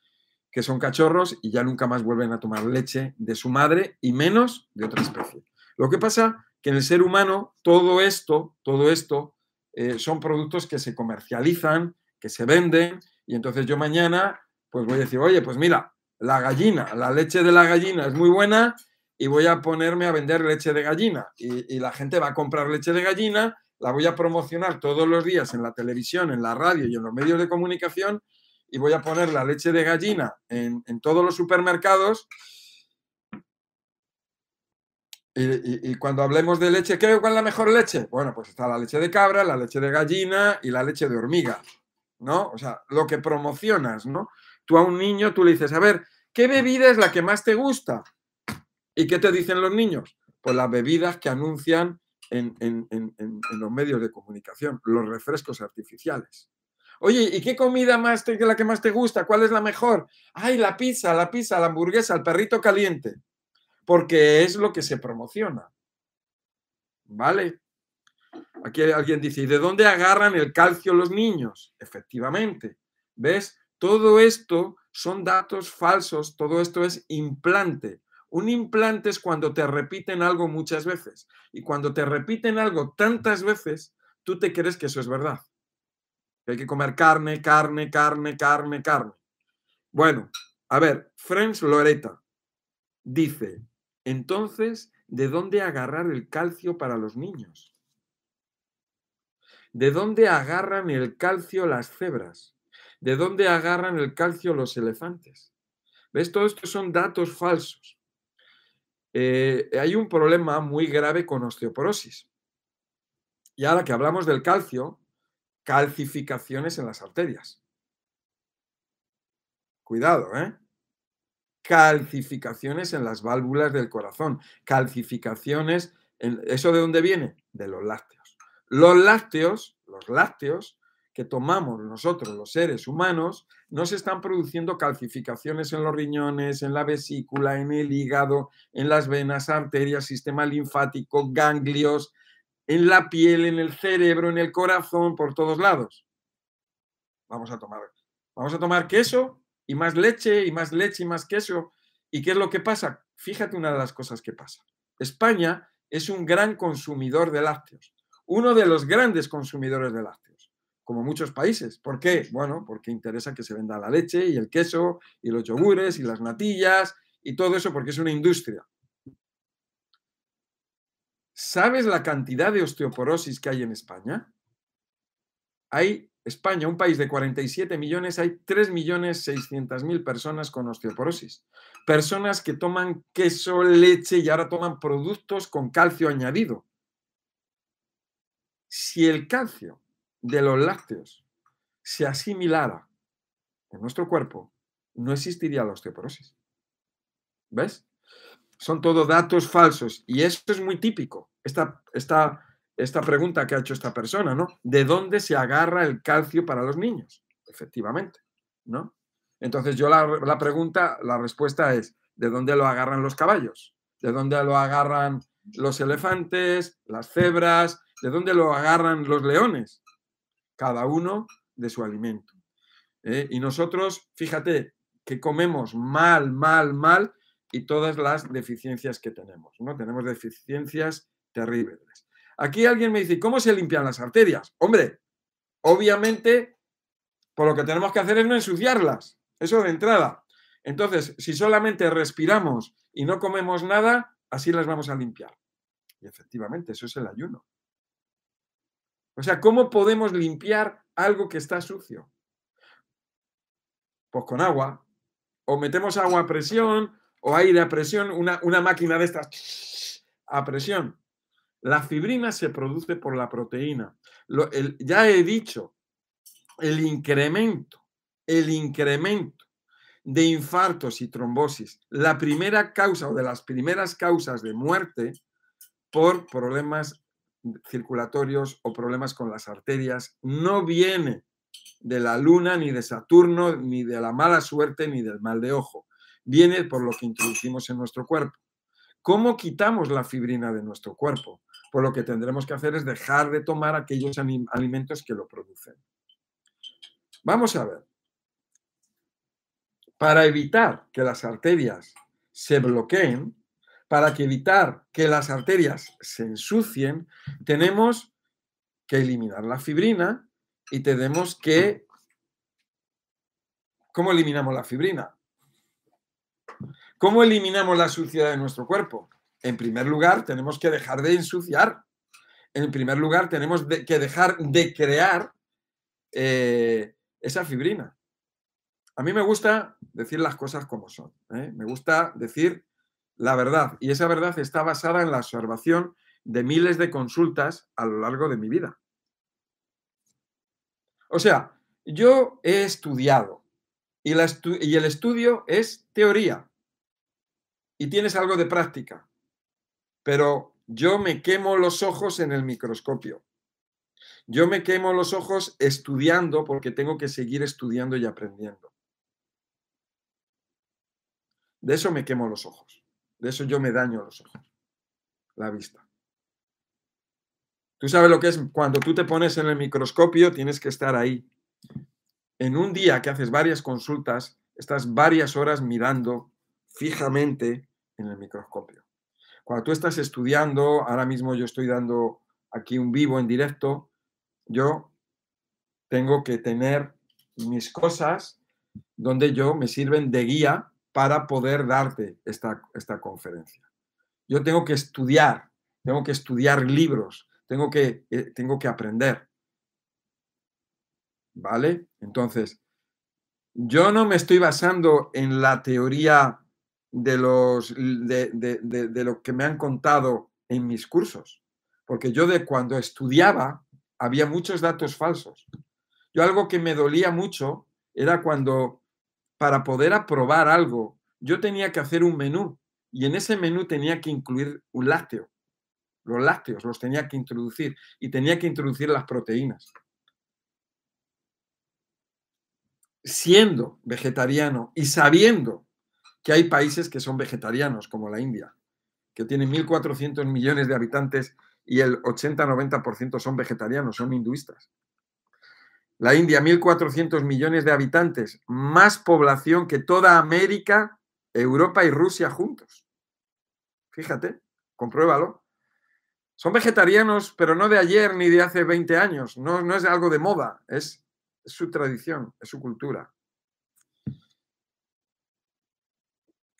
que son cachorros y ya nunca más vuelven a tomar leche de su madre y menos de otra especie. Lo que pasa que en el ser humano todo esto, todo esto eh, son productos que se comercializan, que se venden, y entonces yo mañana pues voy a decir, oye, pues mira, la gallina, la leche de la gallina es muy buena y voy a ponerme a vender leche de gallina. Y, la gente va a comprar leche de gallina, la voy a promocionar todos los días en la televisión, en la radio y en los medios de comunicación y voy a poner la leche de gallina en, en todos los supermercados y, cuando hablemos de leche, ¿qué, ¿cuál es la mejor leche? Bueno, pues está la leche de cabra, la leche de gallina y la leche de hormiga, ¿no? O sea, lo que promocionas, ¿no? Tú a un niño, tú le dices, a ver, ¿qué bebida es la que más te gusta? ¿Y qué te dicen los niños? Pues las bebidas que anuncian en, los medios de comunicación, los refrescos artificiales. Oye, ¿y qué comida más te, la que más te gusta? ¿Cuál es la mejor? Ay, la pizza, la pizza, la hamburguesa, el perrito caliente. Porque es lo que se promociona. ¿Vale? Aquí alguien dice, ¿y de dónde agarran el calcio los niños? Efectivamente. ¿Ves? Todo esto son datos falsos, todo esto es implante. Un implante es cuando te repiten algo muchas veces. Y cuando te repiten algo tantas veces, tú te crees que eso es verdad. Que hay que comer carne, carne, carne, carne, carne. Bueno, a ver, Friends Loreta dice, entonces, ¿de dónde agarrar el calcio para los niños? ¿De dónde agarran el calcio las cebras? ¿De dónde agarran el calcio los elefantes? ¿Ves? Todo esto son datos falsos. Eh, hay un problema muy grave con osteoporosis. Y ahora que hablamos del calcio, calcificaciones en las arterias. Cuidado, ¿eh? Calcificaciones en las válvulas del corazón. Calcificaciones. En... ¿Eso de dónde viene? De los lácteos. Los lácteos, los lácteos que tomamos nosotros, los seres humanos, no se están produciendo calcificaciones en los riñones, en la vesícula, en el hígado, en las venas, arterias, sistema linfático, ganglios, en la piel, en el cerebro, en el corazón, por todos lados. Vamos a tomar, vamos a tomar queso y más leche y más leche y más queso. ¿Y qué es lo que pasa? Fíjate una de las cosas que pasa. España es un gran consumidor de lácteos uno de los grandes consumidores de lácteos, como muchos países. ¿Por qué? Bueno, porque interesa que se venda la leche y el queso y los yogures y las natillas y todo eso porque es una industria. ¿Sabes la cantidad de osteoporosis que hay en España? Hay España, un país de 47 millones, hay 3 millones 600 mil personas con osteoporosis. Personas que toman queso, leche y ahora toman productos con calcio añadido si el calcio de los lácteos se asimilara en nuestro cuerpo, no existiría la osteoporosis. ¿Ves? Son todos datos falsos y esto es muy típico. Esta, esta, esta pregunta que ha hecho esta persona, ¿no? ¿De dónde se agarra el calcio para los niños? Efectivamente, ¿no? Entonces yo la, la pregunta, la respuesta es, ¿de dónde lo agarran los caballos? ¿De dónde lo agarran los elefantes, las cebras, ¿De dónde lo agarran los leones? Cada uno de su alimento. ¿eh? Y nosotros, fíjate, que comemos mal, mal, mal y todas las deficiencias que tenemos. ¿no? Tenemos deficiencias terribles. Aquí alguien me dice, ¿cómo se limpian las arterias? Hombre, obviamente, por lo que tenemos que hacer es no ensuciarlas. Eso de entrada. Entonces, si solamente respiramos y no comemos nada, así las vamos a limpiar. Y efectivamente, eso es el ayuno. O sea, ¿cómo podemos limpiar algo que está sucio? Pues con agua. O metemos agua a presión o aire a presión, una, máquina de estas a presión. La fibrina se produce por la proteína. ya he dicho, el incremento, el incremento de infartos y trombosis, la primera causa o de las primeras causas de muerte por problemas circulatorios o problemas con las arterias no viene de la luna, ni de Saturno, ni de la mala suerte, ni del mal de ojo. Viene por lo que introducimos en nuestro cuerpo. ¿Cómo quitamos la fibrina de nuestro cuerpo? Pues lo que tendremos que hacer es dejar de tomar aquellos alimentos que lo producen. Vamos a ver. Para evitar que las arterias se bloqueen, para evitar que las arterias se ensucien, tenemos que eliminar la fibrina y tenemos que... ¿Cómo eliminamos la fibrina? ¿Cómo eliminamos la suciedad de nuestro cuerpo? En primer lugar, tenemos que dejar de ensuciar. En primer lugar, tenemos que dejar de crear eh, esa fibrina. A mí me gusta decir las cosas como son. ¿eh? Me gusta decir la verdad. Y esa verdad está basada en la observación de miles de consultas a lo largo de mi vida. O sea, yo he estudiado y, y el estudio es teoría y tienes algo de práctica, pero Yo me quemo los ojos en el microscopio. Yo me quemo los ojos estudiando porque tengo que seguir estudiando y aprendiendo. De eso me quemo los ojos. De eso yo me daño los ojos. La vista. Tú sabes lo que es cuando tú te pones en el microscopio, tienes que estar ahí. En un día que haces varias consultas, estás varias horas mirando fijamente en el microscopio. Cuando tú estás estudiando, ahora mismo yo estoy dando aquí un vivo en directo, yo tengo que tener mis cosas donde yo me sirven de guía para poder darte esta, esta conferencia. Yo tengo que estudiar, tengo que estudiar libros, tengo que, eh, tengo que aprender. ¿Vale? Entonces, yo no me estoy basando en la teoría de, los, de, de, lo que me han contado en mis cursos, porque yo de cuando estudiaba había muchos datos falsos. Yo algo que me dolía mucho era cuando para poder aprobar algo yo tenía que hacer un menú y en ese menú tenía que incluir un lácteo. Los lácteos los tenía que introducir y tenía que introducir las proteínas. Siendo vegetariano y sabiendo que hay países que son vegetarianos, como la India, que tiene 1.400 millones de habitantes y el 80-90% son vegetarianos, son hinduistas. La India, 1.400 millones de habitantes, más población que toda América, Europa y Rusia juntos. Fíjate, compruébalo. Son vegetarianos, pero no de ayer ni de hace 20 años. No, no es algo de moda, es, es su tradición, es su cultura.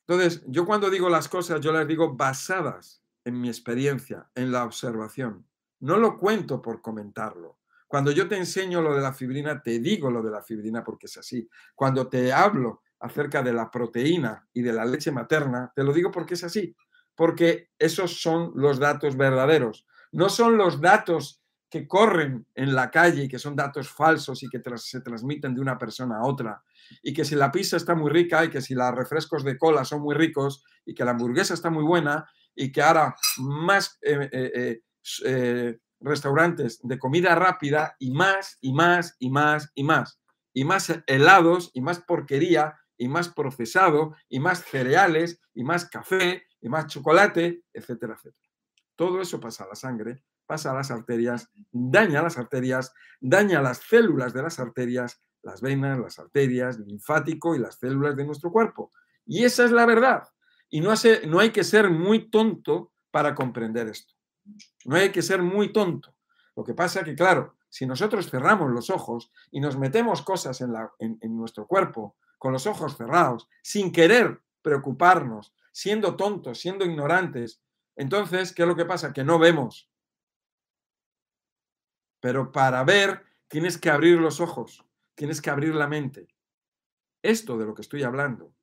Entonces, yo cuando digo las cosas, yo las digo basadas en mi experiencia, en la observación. No lo cuento por comentarlo. Cuando yo te enseño lo de la fibrina, te digo lo de la fibrina porque es así. Cuando te hablo acerca de la proteína y de la leche materna, te lo digo porque es así. Porque esos son los datos verdaderos. No son los datos corren en la calle y que son datos falsos y que se transmiten de una persona a otra. Y que si la pizza está muy rica y que si los refrescos de cola son muy ricos y que la hamburguesa está muy buena y que ahora más eh, eh, eh, restaurantes de comida rápida y más y más y más y más. Y más helados y más porquería y más procesado y más cereales y más café y más chocolate, etcétera, etcétera. Todo eso pasa a la sangre, pasa a las arterias, daña las arterias, daña las células de las arterias, las venas, las arterias, el linfático y las células de nuestro cuerpo. Y esa es la verdad. Y no, hace, no hay que ser muy tonto para comprender esto. No hay que ser muy tonto. Lo que pasa que, claro, si nosotros cerramos los ojos y nos metemos cosas en, la, en, nuestro cuerpo con los ojos cerrados, sin querer preocuparnos, siendo tontos, siendo ignorantes, entonces, ¿qué es lo que pasa? Que no vemos. Pero para ver tienes que abrir los ojos, tienes que abrir la mente. Esto de lo que estoy hablando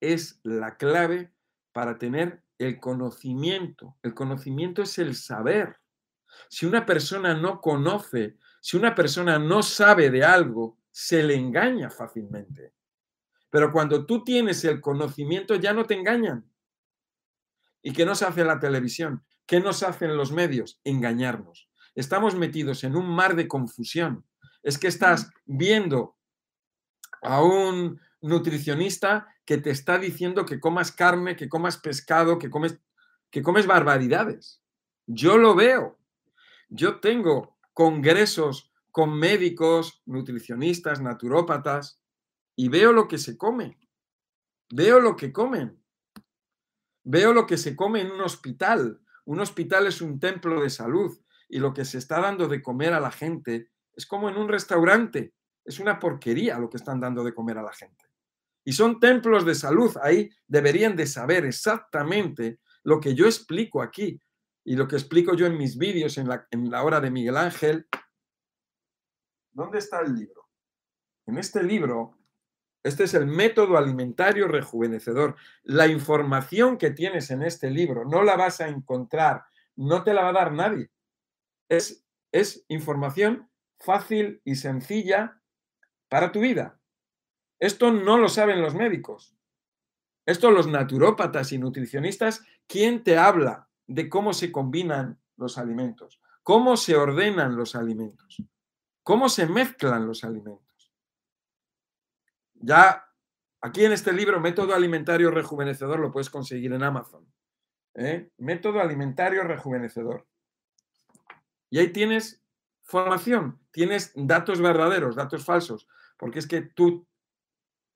es la clave para tener el conocimiento. El conocimiento es el saber. Si una persona no conoce, si una persona no sabe de algo, se le engaña fácilmente. Pero cuando tú tienes el conocimiento ya no te engañan. ¿Y qué nos hace la televisión? ¿Qué nos hacen los medios? Engañarnos. Estamos metidos en un mar de confusión. Es que estás viendo a un nutricionista que te está diciendo que comas carne, que comas pescado, que comes, que comes barbaridades. Yo lo veo. Yo tengo congresos con médicos, nutricionistas, naturópatas, y veo lo que se come. Veo lo que comen. Veo lo que se come en un hospital. Un hospital es un templo de salud y lo que se está dando de comer a la gente es como en un restaurante. Es una porquería lo que están dando de comer a la gente. Y son templos de salud. Ahí deberían de saber exactamente lo que yo explico aquí y lo que explico yo en mis vídeos en la, en la hora de Miguel Ángel. ¿Dónde está el libro? En este libro, este es el método alimentario rejuvenecedor. La información que tienes en este libro no la vas a encontrar, no te la va a dar nadie. Es, es información fácil y sencilla para tu vida. Esto no lo saben los médicos. Esto los naturópatas y nutricionistas, ¿quién te habla de cómo se combinan los alimentos, cómo se ordenan los alimentos, cómo se mezclan los alimentos. Ya aquí en este libro, Método Alimentario Rejuvenecedor, lo puedes conseguir en Amazon. ¿eh? Método Alimentario Rejuvenecedor. Y ahí tienes formación, tienes datos verdaderos, datos falsos, porque es que tú,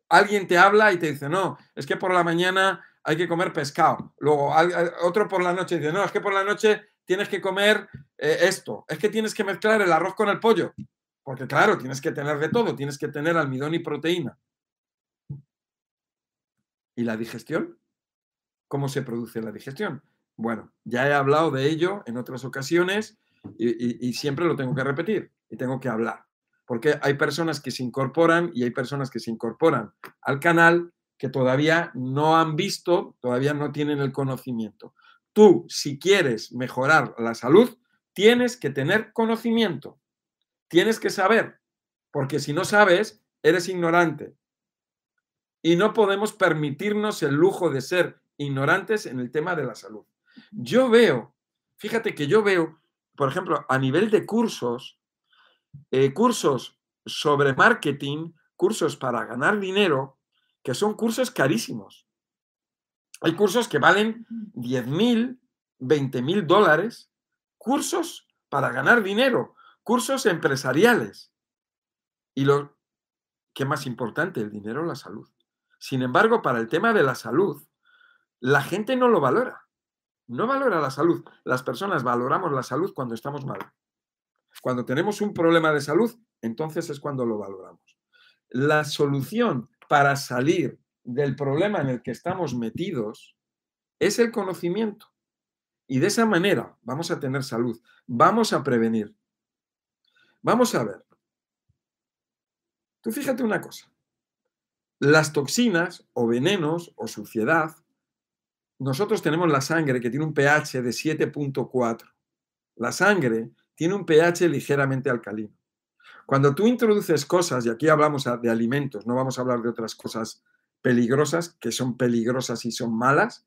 alguien te habla y te dice, no, es que por la mañana hay que comer pescado. Luego otro por la noche dice, no, es que por la noche tienes que comer eh, esto, es que tienes que mezclar el arroz con el pollo, porque claro, tienes que tener de todo, tienes que tener almidón y proteína. ¿Y la digestión? ¿Cómo se produce la digestión? Bueno, ya he hablado de ello en otras ocasiones y, siempre lo tengo que repetir y tengo que hablar, porque hay personas que se incorporan y hay personas que se incorporan al canal que todavía no han visto, todavía no tienen el conocimiento. Tú, si quieres mejorar la salud, tienes que tener conocimiento, tienes que saber, porque si no sabes, eres ignorante. Y no podemos permitirnos el lujo de ser ignorantes en el tema de la salud. Yo veo, fíjate que yo veo por ejemplo, a nivel de cursos, eh, cursos sobre marketing, cursos para ganar dinero, que son cursos carísimos. Hay cursos que valen 10 mil, 20 mil dólares, cursos para ganar dinero, cursos empresariales. Y lo que más importante, el dinero, la salud. Sin embargo, para el tema de la salud, la gente no lo valora no valora la salud. Las personas valoramos la salud cuando estamos mal. Cuando tenemos un problema de salud, entonces es cuando lo valoramos. La solución para salir del problema en el que estamos metidos es el conocimiento. Y de esa manera vamos a tener salud, vamos a prevenir. Vamos a ver. Tú fíjate una cosa. Las toxinas o venenos o suciedad nosotros tenemos la sangre que tiene un pH de 7.4. La sangre tiene un pH ligeramente alcalino. Cuando tú introduces cosas, y aquí hablamos de alimentos, no vamos a hablar de otras cosas peligrosas, que son peligrosas y son malas,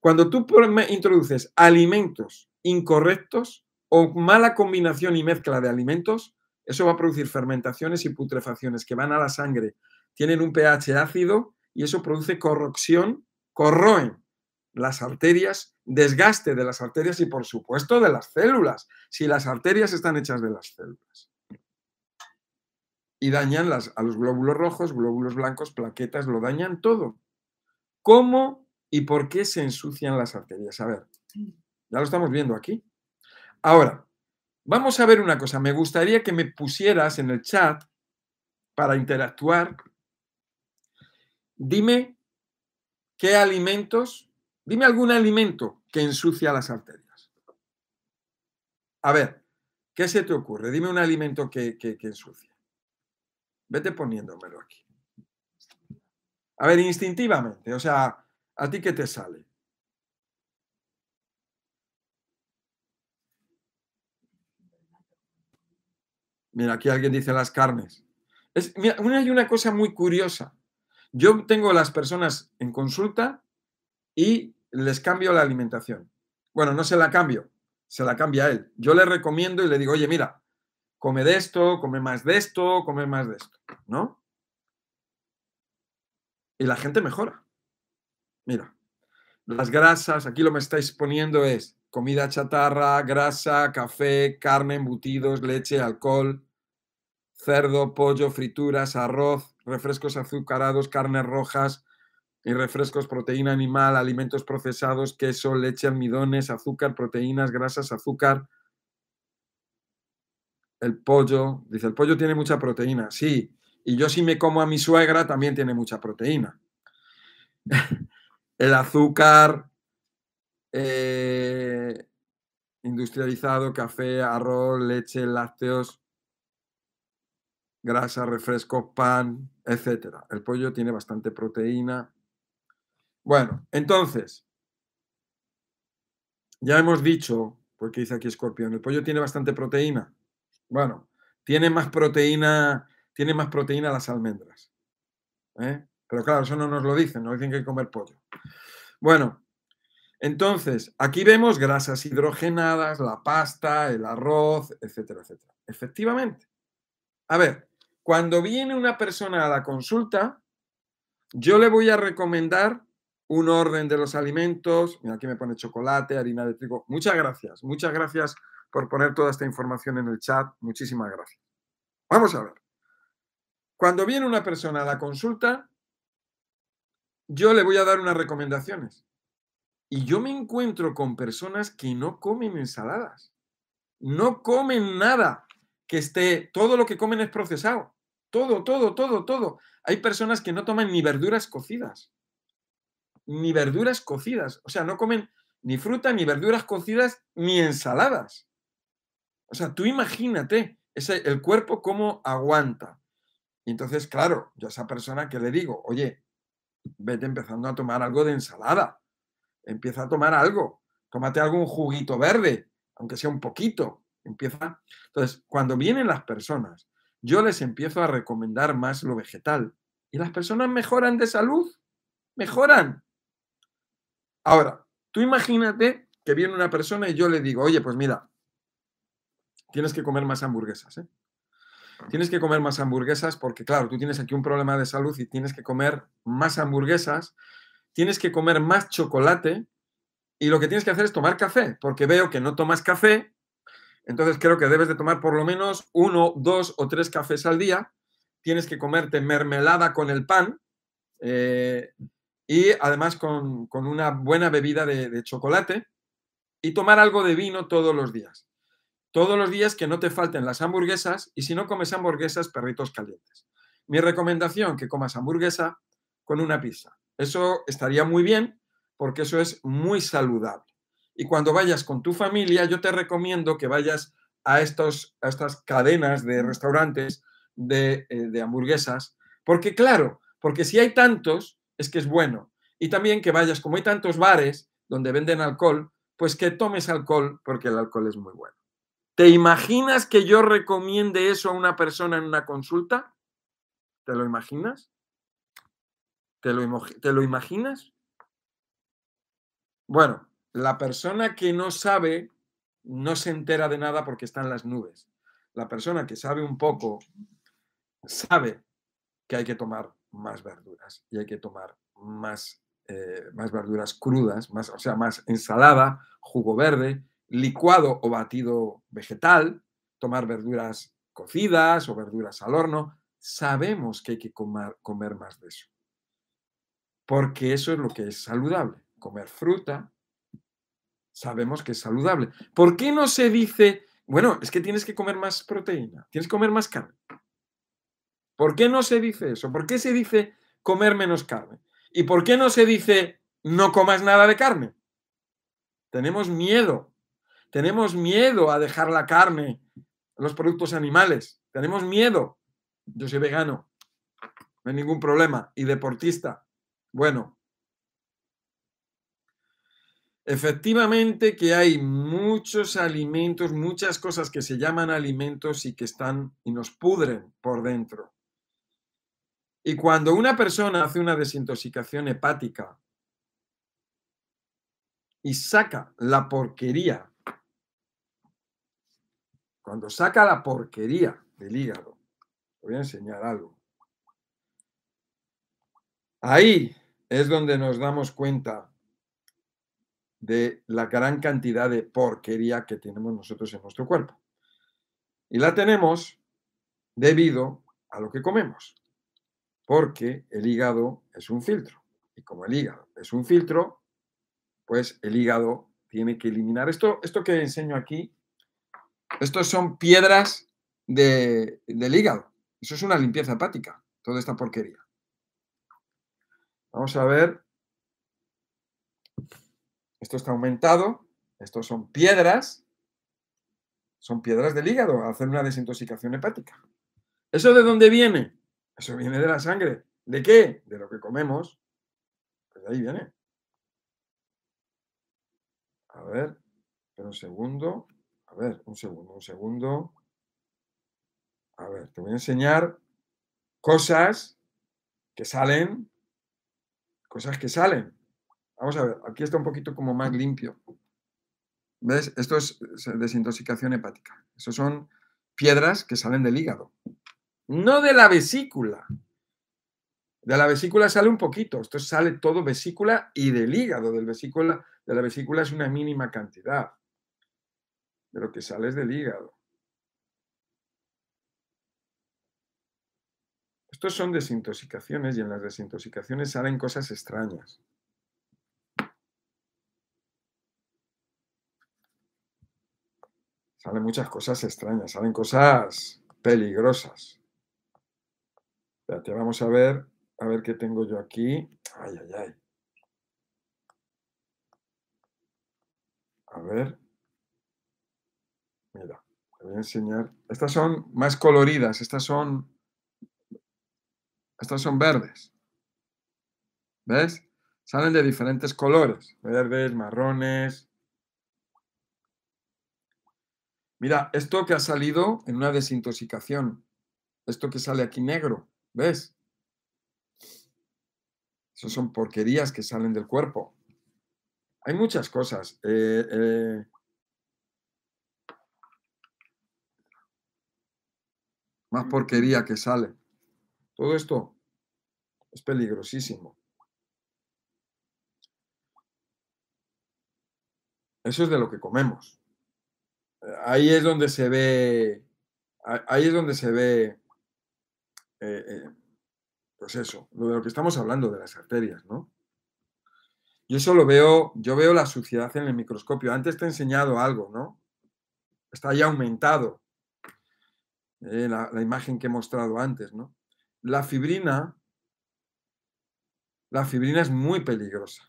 cuando tú introduces alimentos incorrectos o mala combinación y mezcla de alimentos, eso va a producir fermentaciones y putrefacciones que van a la sangre, tienen un pH ácido y eso produce corrosión, corroen las arterias, desgaste de las arterias y por supuesto de las células, si las arterias están hechas de las células. Y dañan las, a los glóbulos rojos, glóbulos blancos, plaquetas, lo dañan todo. ¿Cómo y por qué se ensucian las arterias? A ver, ya lo estamos viendo aquí. Ahora, vamos a ver una cosa. Me gustaría que me pusieras en el chat para interactuar. Dime qué alimentos Dime algún alimento que ensucia las arterias. A ver, ¿qué se te ocurre? Dime un alimento que, que, ensucia. Vete poniéndomelo aquí. A ver, instintivamente, o sea, ¿a ti qué te sale? Mira, aquí alguien dice las carnes. Es, hay una cosa muy curiosa. Yo tengo las personas en consulta y les cambio la alimentación. Bueno, no se la cambio, se la cambia a él. Yo le recomiendo y le digo, oye, mira, come de esto, come más de esto, come más de esto, ¿no? Y la gente mejora. Mira, las grasas, aquí lo me estáis poniendo es comida chatarra, grasa, café, carne, embutidos, leche, alcohol, cerdo, pollo, frituras, arroz, refrescos azucarados, carnes rojas, y refrescos, proteína animal, alimentos procesados, queso, leche, almidones, azúcar, proteínas, grasas, azúcar. El pollo, dice, el pollo tiene mucha proteína, sí. Y yo si me como a mi suegra también tiene mucha proteína. el azúcar eh, industrializado, café, arroz, leche, lácteos, grasa, refrescos, pan, etc. El pollo tiene bastante proteína. Bueno, entonces, ya hemos dicho, porque dice aquí escorpión, el pollo tiene bastante proteína. Bueno, tiene más proteína, tiene más proteína las almendras. ¿eh? Pero claro, eso no nos lo dicen, nos dicen que hay que comer pollo. Bueno, Entonces, aquí vemos grasas hidrogenadas, la pasta, el arroz, etcétera, etcétera. Efectivamente. A ver, cuando viene una persona a la consulta, yo le voy a recomendar un orden de los alimentos. Aquí me pone chocolate, harina de trigo. Muchas gracias, muchas gracias por poner toda esta información en el chat. Muchísimas gracias. Vamos a ver. Cuando viene una persona a la consulta, yo le voy a dar unas recomendaciones. Y yo me encuentro con personas que no comen ensaladas, no comen nada que esté, todo lo que comen es procesado, todo, todo, todo, todo. Hay personas que no toman ni verduras cocidas, ni verduras cocidas, o sea, no comen ni fruta, ni verduras cocidas, ni ensaladas. O sea, tú imagínate ese, el cuerpo cómo aguanta. Y entonces, claro, yo a esa persona que le digo, oye, vete empezando a tomar algo de ensalada, empieza a tomar algo, tómate algún juguito verde, aunque sea un poquito, empieza. Entonces, cuando vienen las personas, yo les empiezo a recomendar más lo vegetal y las personas mejoran de salud, mejoran. Ahora, tú imagínate que viene una persona y yo le digo, oye, pues mira, tienes que comer más hamburguesas, ¿eh? Tienes que comer más hamburguesas porque, claro, tú tienes aquí un problema de salud y tienes que comer más hamburguesas, tienes que comer más chocolate y lo que tienes que hacer es tomar café, porque veo que no tomas café, entonces creo que debes de tomar por lo menos uno, dos o tres cafés al día, tienes que comerte mermelada con el pan eh, y además con, una buena bebida de chocolate y tomar algo de vino todos los días todos los días que no te falten las hamburguesas y si no comes hamburguesas, perritos calientes. Mi recomendación, que comas hamburguesa con una pizza. Eso estaría muy bien porque eso es muy saludable. Y cuando vayas con tu familia, yo te recomiendo que vayas a, estos, a estas cadenas de restaurantes de, eh, de hamburguesas, porque claro, porque si hay tantos, es que es bueno. Y también que vayas, como hay tantos bares donde venden alcohol, pues que tomes alcohol porque el alcohol es muy bueno. ¿Te imaginas que yo recomiende eso a una persona en una consulta? ¿Te lo imaginas? ¿Te lo, ¿Te lo imaginas? Bueno, la persona que no sabe no se entera de nada porque está en las nubes. La persona que sabe un poco sabe que hay que tomar más verduras y hay que tomar más, eh, más verduras crudas, más, o sea, más ensalada, jugo verde, licuado o batido vegetal, tomar verduras cocidas o verduras al horno, sabemos que hay que comer, comer más de eso. Porque eso es lo que es saludable. Comer fruta, sabemos que es saludable. ¿Por qué no se dice, bueno, es que tienes que comer más proteína, tienes que comer más carne? ¿Por qué no se dice eso? ¿Por qué se dice comer menos carne? ¿Y por qué no se dice no comas nada de carne? Tenemos miedo tenemos miedo a dejar la carne, los productos animales. Tenemos miedo. Yo soy vegano, no hay ningún problema. Y deportista. Bueno, efectivamente que hay muchos alimentos, muchas cosas que se llaman alimentos y que están y nos pudren por dentro. Y cuando una persona hace una desintoxicación hepática y saca la porquería cuando saca la porquería del hígado, voy a enseñar algo. Ahí es donde nos damos cuenta de la gran cantidad de porquería que tenemos nosotros en nuestro cuerpo. Y la tenemos debido a lo que comemos, porque el hígado es un filtro. Y como el hígado es un filtro, pues el hígado tiene que eliminar esto. Esto que enseño aquí estos son piedras del hígado. Eso es una limpieza hepática, toda esta porquería. Vamos a ver. Esto está aumentado. Estos son piedras. Son piedras del hígado hacer una desintoxicación hepática. ¿Eso de dónde viene? Eso viene de la sangre. ¿De qué? De lo que comemos. Pues ahí viene. A ver, espera un segundo. A ver, un segundo, un segundo. A ver, te voy a enseñar cosas que salen, cosas que salen. Vamos a ver, aquí está un poquito como más limpio. ¿Ves? Esto es desintoxicación hepática. Eso son piedras que salen del hígado. No de la vesícula. De la vesícula sale un poquito. Esto sale todo vesícula y del hígado. Del vesícula, de la vesícula es una mínima cantidad. De lo que sale es del hígado. Estos son desintoxicaciones y en las desintoxicaciones salen cosas extrañas. Salen muchas cosas extrañas, salen cosas peligrosas. Espérate, vamos a ver, a ver qué tengo yo aquí. Ay, ay, ay. A ver. Mira, te voy a enseñar. Estas son más coloridas, estas son estas son verdes. ¿Ves? Salen de diferentes colores, verdes, marrones. Mira, esto que ha salido en una desintoxicación, esto que sale aquí negro, ¿ves? Esas son porquerías que salen del cuerpo. Hay muchas cosas. Eh, eh, más porquería que sale. Todo esto es peligrosísimo. Eso es de lo que comemos. Ahí es donde se ve, ahí es donde se ve, eh, eh, pues eso, lo de lo que estamos hablando de las arterias, ¿no? Yo eso lo veo, yo veo la suciedad en el microscopio. Antes te he enseñado algo, ¿no? Está ya aumentado eh, la, imagen que he mostrado antes, ¿no? La fibrina, la fibrina es muy peligrosa.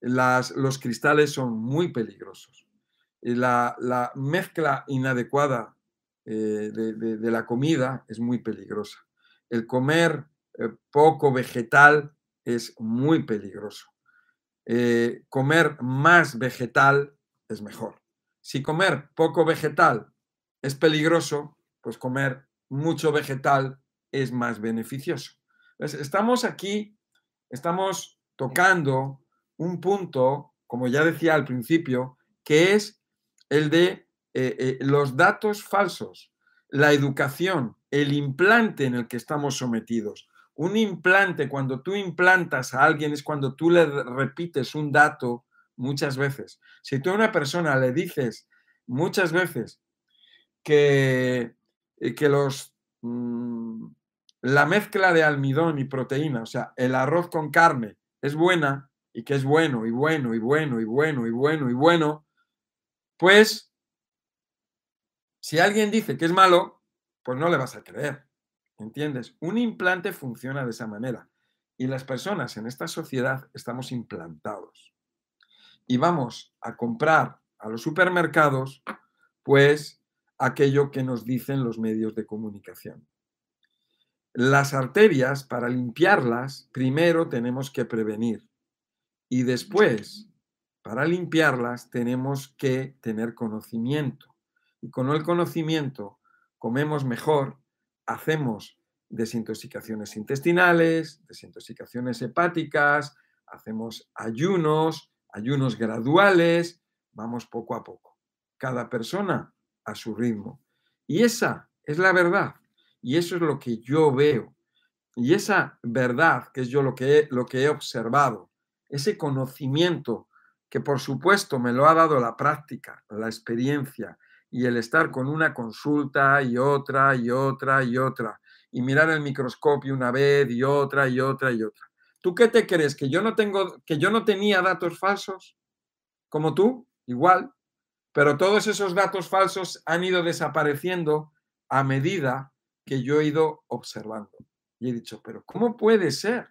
Las, los cristales son muy peligrosos. La, la mezcla inadecuada eh, de, la comida es muy peligrosa. El comer eh, poco vegetal es muy peligroso. Eh, comer más vegetal es mejor. Si comer poco vegetal es peligroso, pues comer mucho vegetal es más beneficioso. estamos aquí, estamos tocando un punto, como ya decía al principio, que es el de eh, eh, los datos falsos, la educación, el implante en el que estamos sometidos. Un implante, cuando tú implantas a alguien, es cuando tú le repites un dato muchas veces. Si tú a una persona le dices muchas veces que, eh, que los mm, la mezcla de almidón y proteína, o sea, el arroz con carne es buena y que es bueno y bueno y bueno y bueno y bueno y bueno, pues si alguien dice que es malo, pues no le vas a creer. ¿Entiendes? Un implante funciona de esa manera. Y las personas en esta sociedad estamos implantados. Y vamos a comprar a los supermercados, pues, aquello que nos dicen los medios de comunicación. Las arterias, para limpiarlas, primero tenemos que prevenir y después, para limpiarlas, tenemos que tener conocimiento. Y con el conocimiento comemos mejor, hacemos desintoxicaciones intestinales, desintoxicaciones hepáticas, hacemos ayunos, ayunos graduales, vamos poco a poco. Cada persona a su ritmo. Y esa es la verdad. Y eso es lo que yo veo. Y esa verdad, que es yo lo que he, lo que he observado, ese conocimiento que por supuesto me lo ha dado la práctica, la experiencia y el estar con una consulta y otra y otra y otra y mirar el microscopio una vez y otra y otra y otra. ¿Tú qué te crees que yo no tengo que yo no tenía datos falsos como tú? Igual, pero todos esos datos falsos han ido desapareciendo a medida que yo he ido observando. Y he dicho, pero ¿cómo puede ser?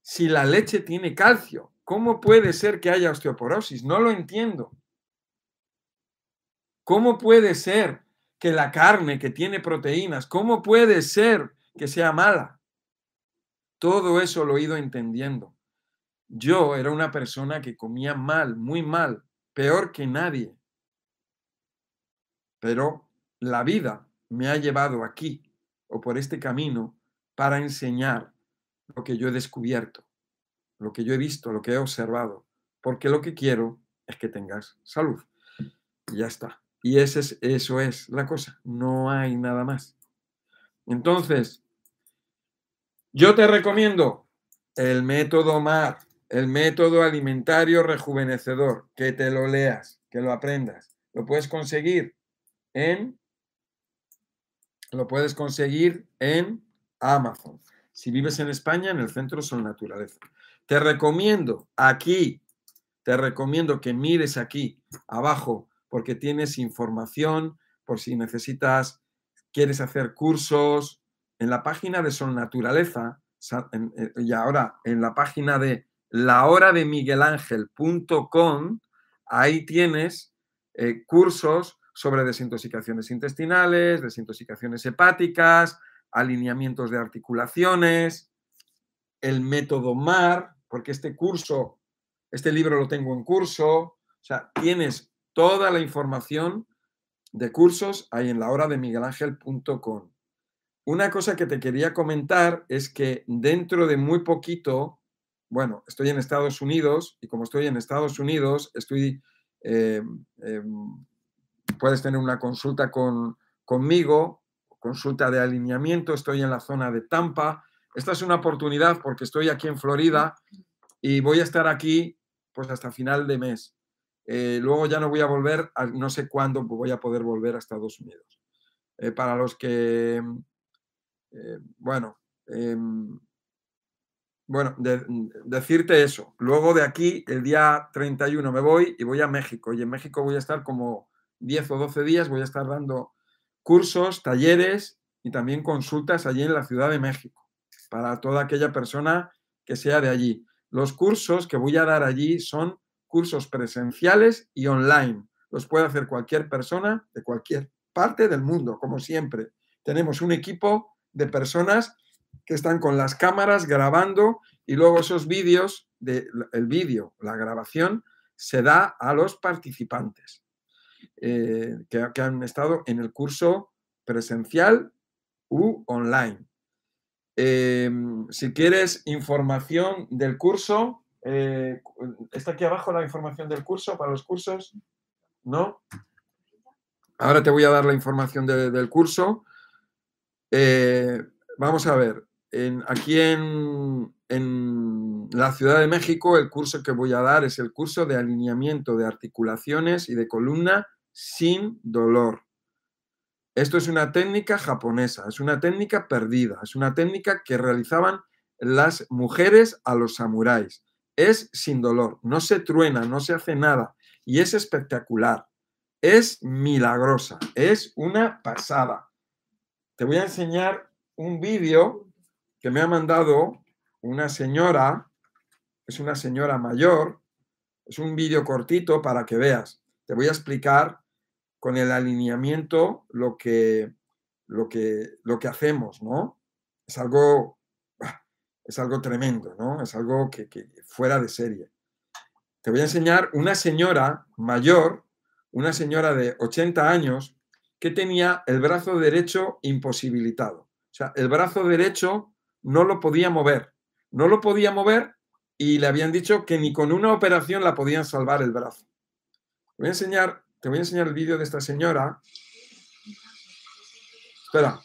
Si la leche tiene calcio, ¿cómo puede ser que haya osteoporosis? No lo entiendo. ¿Cómo puede ser que la carne que tiene proteínas, cómo puede ser que sea mala? Todo eso lo he ido entendiendo. Yo era una persona que comía mal, muy mal, peor que nadie. Pero la vida me ha llevado aquí o por este camino para enseñar lo que yo he descubierto, lo que yo he visto, lo que he observado, porque lo que quiero es que tengas salud. Y ya está. Y ese es, eso es la cosa, no hay nada más. Entonces, yo te recomiendo el método MAR, el método alimentario rejuvenecedor, que te lo leas, que lo aprendas. Lo puedes conseguir en lo puedes conseguir en Amazon. Si vives en España, en el centro son naturaleza. Te recomiendo aquí, te recomiendo que mires aquí abajo porque tienes información por si necesitas, quieres hacer cursos. En la página de Son Naturaleza eh, y ahora en la página de lahorademiguelangel.com, ahí tienes eh, cursos sobre desintoxicaciones intestinales, desintoxicaciones hepáticas, alineamientos de articulaciones, el método MAR, porque este curso, este libro lo tengo en curso, o sea, tienes toda la información de cursos ahí en la hora de miguelangel.com. Una cosa que te quería comentar es que dentro de muy poquito, bueno, estoy en Estados Unidos y como estoy en Estados Unidos, eh, em, puedes tener una consulta con, conmigo, consulta de alineamiento, estoy en la zona de Tampa. Esta es una oportunidad porque estoy aquí en Florida y voy a estar aquí pues hasta final de mes. Eh, luego ya no voy a volver, no sé cuándo voy a poder volver a Estados Unidos. Eh, para los que, eh, bueno, em, bueno, decirte eso. Luego de aquí, el día 31 me voy y voy a México. Y en México voy a estar como 10 o 12 días voy a estar dando cursos, talleres y también consultas allí en la Ciudad de México para toda aquella persona que sea de allí. Los cursos que voy a dar allí son cursos presenciales y online. Los puede hacer cualquier persona de cualquier parte del mundo, como siempre. Tenemos un equipo de personas que están con las cámaras grabando y luego esos vídeos, de, el vídeo, la grabación, se da a los participantes. Eh, que, han estado en el curso presencial u online. Em, si quieres información del curso, eh, ¿está aquí abajo la información del curso para los cursos? ¿No? Ahora te voy a dar la información del curso. Eh, vamos a ver, aquí en, en, la Ciudad de México el curso que voy a dar es el curso de alineamiento de articulaciones y de columna sin dolor. Esto es una técnica japonesa, es una técnica perdida, es una técnica que realizaban las mujeres a los samuráis. Es sin dolor, no se truena, no se hace nada y es espectacular. Es milagrosa, es una pasada. Te voy a enseñar un vídeo que me ha mandado una señora, es una señora mayor, es un vídeo cortito para que veas. Te voy a explicar con el alineamiento lo que, lo que, lo que hacemos, ¿no? Es algo, es algo tremendo, ¿no? Es algo que, que fuera de serie. Te voy a enseñar una señora mayor, una señora de 80 años, que tenía el brazo derecho imposibilitado. O sea, el brazo derecho no lo podía mover. No lo podía mover y le habían dicho que ni con una operación la podían salvar el brazo. Voy a enseñar te voy a enseñar el vídeo de esta señora. Espera.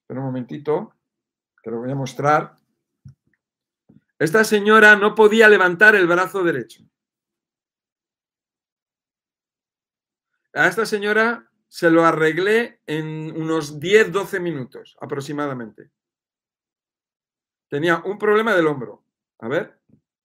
Espera un momentito. Te lo voy a mostrar. Esta señora no podía levantar el brazo derecho. A esta señora se lo arreglé en unos 10, 12 minutos aproximadamente. Tenía un problema del hombro. A ver,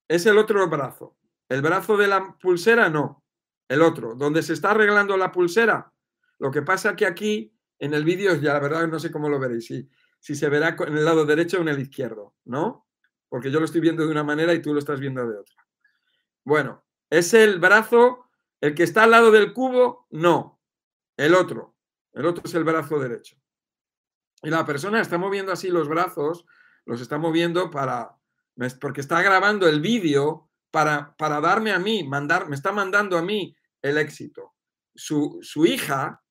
es el otro brazo. El brazo de la pulsera no, el otro. Donde se está arreglando la pulsera. Lo que pasa que aquí en el vídeo, ya la verdad no sé cómo lo veréis, si, si se verá en el lado derecho o en el izquierdo, ¿no? Porque yo lo estoy viendo de una manera y tú lo estás viendo de otra. Bueno, ¿es el brazo el que está al lado del cubo? No, el otro. El otro es el brazo derecho. Y la persona está moviendo así los brazos, los está moviendo para, porque está grabando el vídeo para, darme a mí, mandar, me está mandando a mí el éxito. Su, su hija,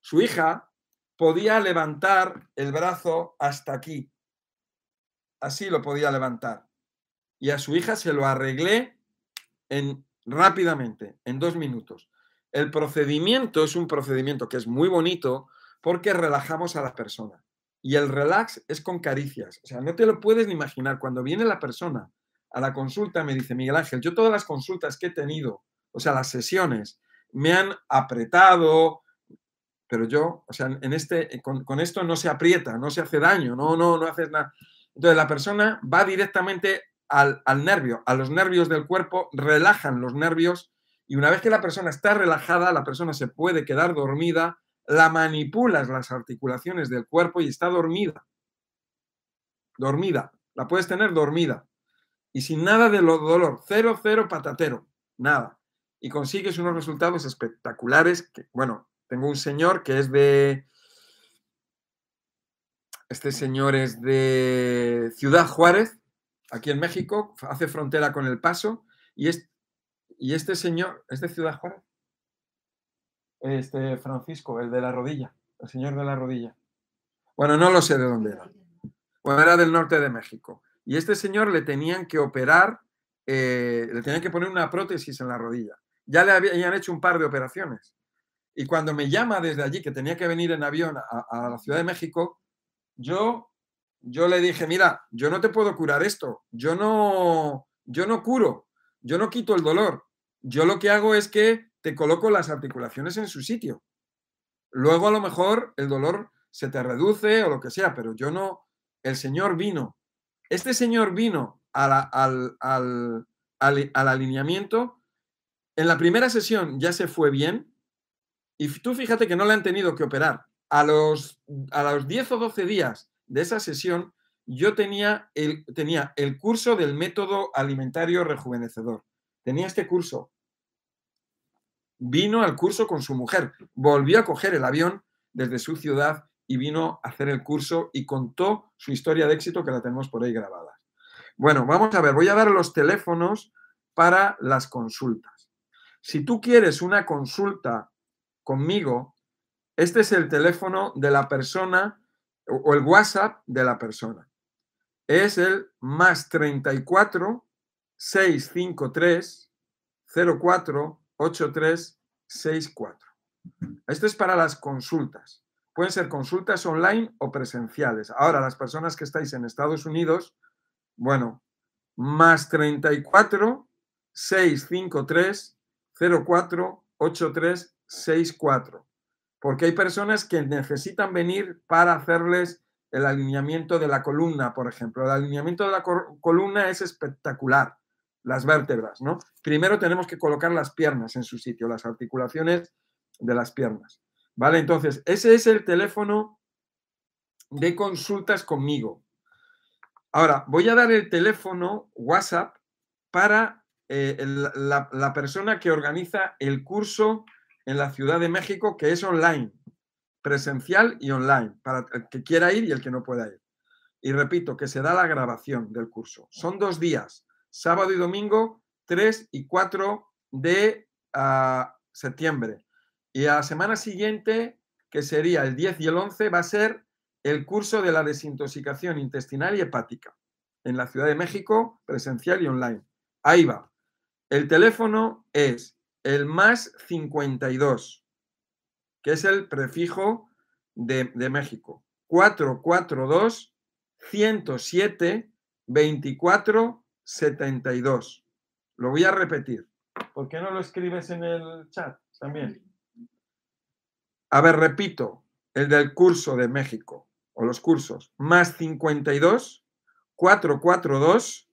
su hija podía levantar el brazo hasta aquí. Así lo podía levantar. Y a su hija se lo arreglé en, rápidamente, en dos minutos. El procedimiento es un procedimiento que es muy bonito porque relajamos a la persona. Y el relax es con caricias. O sea, no te lo puedes ni imaginar. Cuando viene la persona a la consulta, me dice Miguel Ángel, yo todas las consultas que he tenido, o sea, las sesiones, me han apretado, pero yo, o sea, en este, con, esto no se aprieta, no se hace daño, no, no, no haces nada. Entonces la persona va directamente al, al nervio, a los nervios del cuerpo, relajan los nervios y una vez que la persona está relajada, la persona se puede quedar dormida, la manipulas las articulaciones del cuerpo y está dormida. Dormida. La puedes tener dormida. Y sin nada de dolor. Cero, cero patatero. Nada. Y consigues unos resultados espectaculares. Bueno, tengo un señor que es de... Este señor es de Ciudad Juárez, aquí en México, hace frontera con El Paso, y es y este señor, ¿es de Ciudad Juárez? Este Francisco, el de la rodilla, el señor de la rodilla. Bueno, no lo sé de dónde era. Bueno, era del norte de México. Y este señor le tenían que operar, eh, le tenían que poner una prótesis en la rodilla. Ya le habían hecho un par de operaciones. Y cuando me llama desde allí, que tenía que venir en avión a, a la Ciudad de México, yo, yo le dije, mira, yo no te puedo curar esto. Yo no, yo no curo. Yo no quito el dolor. Yo lo que hago es que te coloco las articulaciones en su sitio. Luego a lo mejor el dolor se te reduce o lo que sea, pero yo no, el Señor vino. Este Señor vino al, al, alineamiento. En la primera sesión ya se fue bien y tú fíjate que no le han tenido que operar. A los, a los 10 o 12 días de esa sesión yo tenía el, tenía el curso del método alimentario rejuvenecedor tenía este curso. Vino al curso con su mujer, volvió a coger el avión desde su ciudad y vino a hacer el curso y contó su historia de éxito que la tenemos por ahí grabada. Bueno, vamos a ver, voy a dar los teléfonos para las consultas. Si tú quieres una consulta conmigo, este es el teléfono de la persona o el WhatsApp de la persona. Es el más 34 653 04 64. Esto es para las consultas. Pueden ser consultas online o presenciales. Ahora, las personas que estáis en Estados Unidos, bueno, más 34 653 04 64. Porque hay personas que necesitan venir para hacerles el alineamiento de la columna, por ejemplo. El alineamiento de la columna es espectacular las vértebras, ¿no? Primero tenemos que colocar las piernas en su sitio, las articulaciones de las piernas, ¿vale? Entonces, ese es el teléfono de consultas conmigo. Ahora, voy a dar el teléfono WhatsApp para eh, la, la persona que organiza el curso en la Ciudad de México, que es online, presencial y online, para el que quiera ir y el que no pueda ir. Y repito, que se da la grabación del curso. Son dos días sábado y domingo 3 y 4 de ah, septiembre. Y a la semana siguiente, que sería el 10 y el 11, va a ser el curso de la desintoxicación intestinal y hepática en la Ciudad de México, presencial y online. Ahí va. El teléfono es el más 52, que es el prefijo de, de México. 442 107 24 72. Lo voy a repetir. ¿Por qué no lo escribes en el chat también? A ver, repito, el del curso de México o los cursos, más 52 442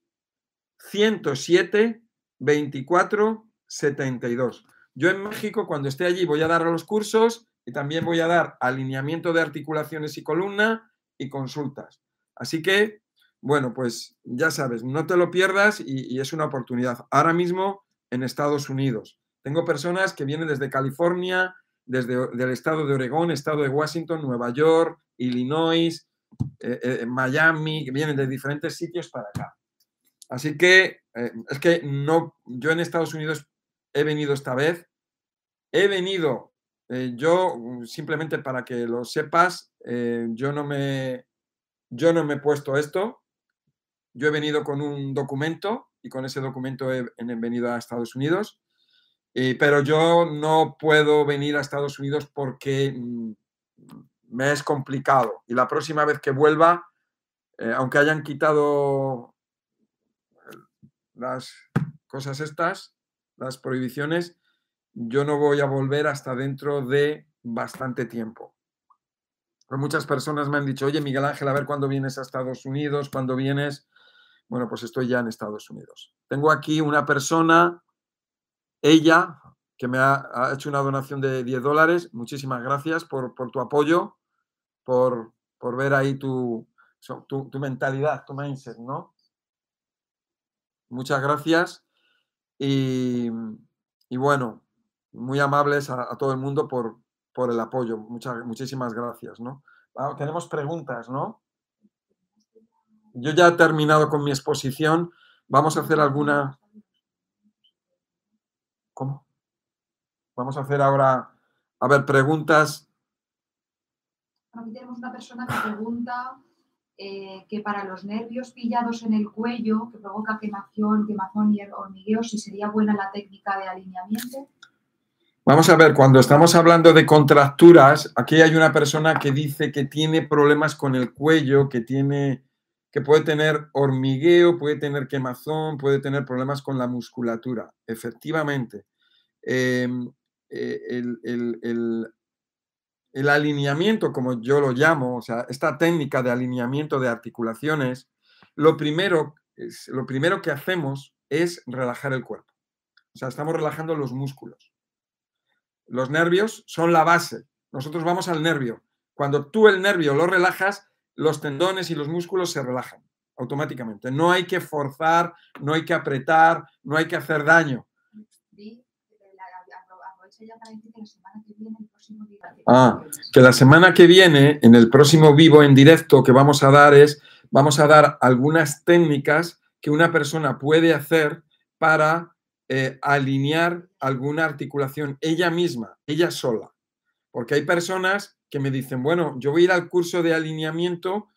107 24 72. Yo en México, cuando esté allí, voy a dar los cursos y también voy a dar alineamiento de articulaciones y columna y consultas. Así que bueno, pues ya sabes, no te lo pierdas y, es una oportunidad. Ahora mismo en Estados Unidos. Tengo personas que vienen desde California, desde el estado de Oregón, estado de Washington, Nueva York, Illinois, eh, eh, Miami, que vienen de diferentes sitios para acá. Así que eh, es que no, yo en Estados Unidos he venido esta vez, he venido, yo simplemente para que lo sepas, yo no me, yo no me he puesto esto, yo he venido con un documento y con ese documento he, venido a Estados Unidos, pero yo no puedo venir a Estados Unidos porque mm, me es complicado. Y la próxima vez que vuelva, eh, aunque hayan quitado las cosas estas, las prohibiciones, yo no voy a volver hasta dentro de bastante tiempo. Pues muchas personas me han dicho, oye Miguel Ángel, a ver cuándo vienes a Estados Unidos, cuándo vienes. Bueno, pues estoy ya en Estados Unidos. Tengo aquí una persona, ella, que me ha, hecho una donación de 10 dólares. Muchísimas gracias por, tu apoyo, por, por, ver ahí tu, tu, tu mentalidad, tu mindset, ¿no? Muchas gracias. Y, bueno, muy amables a, todo el mundo por, por el apoyo. Muchísimas gracias, ¿no? Ah, tenemos preguntas, ¿no? Yo ya he terminado con mi exposición. Vamos a hacer alguna... ¿Cómo? Vamos a hacer ahora, a ver, preguntas. Aquí tenemos una persona que pregunta eh, que para los nervios pillados en el cuello, que provoca quemación, quemazón y hormigueo, si sería buena la técnica de alineamiento. Vamos a ver, cuando estamos hablando de contracturas, aquí hay una persona que dice que tiene problemas con el cuello, que tiene que puede tener hormigueo, puede tener quemazón, puede tener problemas con la musculatura. Efectivamente, em, eh, el, el alineamiento, como yo lo llamo, o sea, esta técnica de alineamiento de articulaciones, lo primero, es, lo primero que hacemos es relajar el cuerpo. O sea, estamos relajando los músculos. Los nervios son la base. Nosotros vamos al nervio. Cuando tú el nervio lo relajas, los tendones y los músculos se relajan automáticamente. No hay que forzar, no hay que apretar, no hay que hacer daño. Ah, que la semana que viene, en el próximo vivo en directo que vamos a dar es, vamos a dar algunas técnicas que una persona puede hacer para eh, alinear alguna articulación ella misma, ella sola. Porque hay personas que me dicen, bueno, yo voy a ir al curso de alineamiento.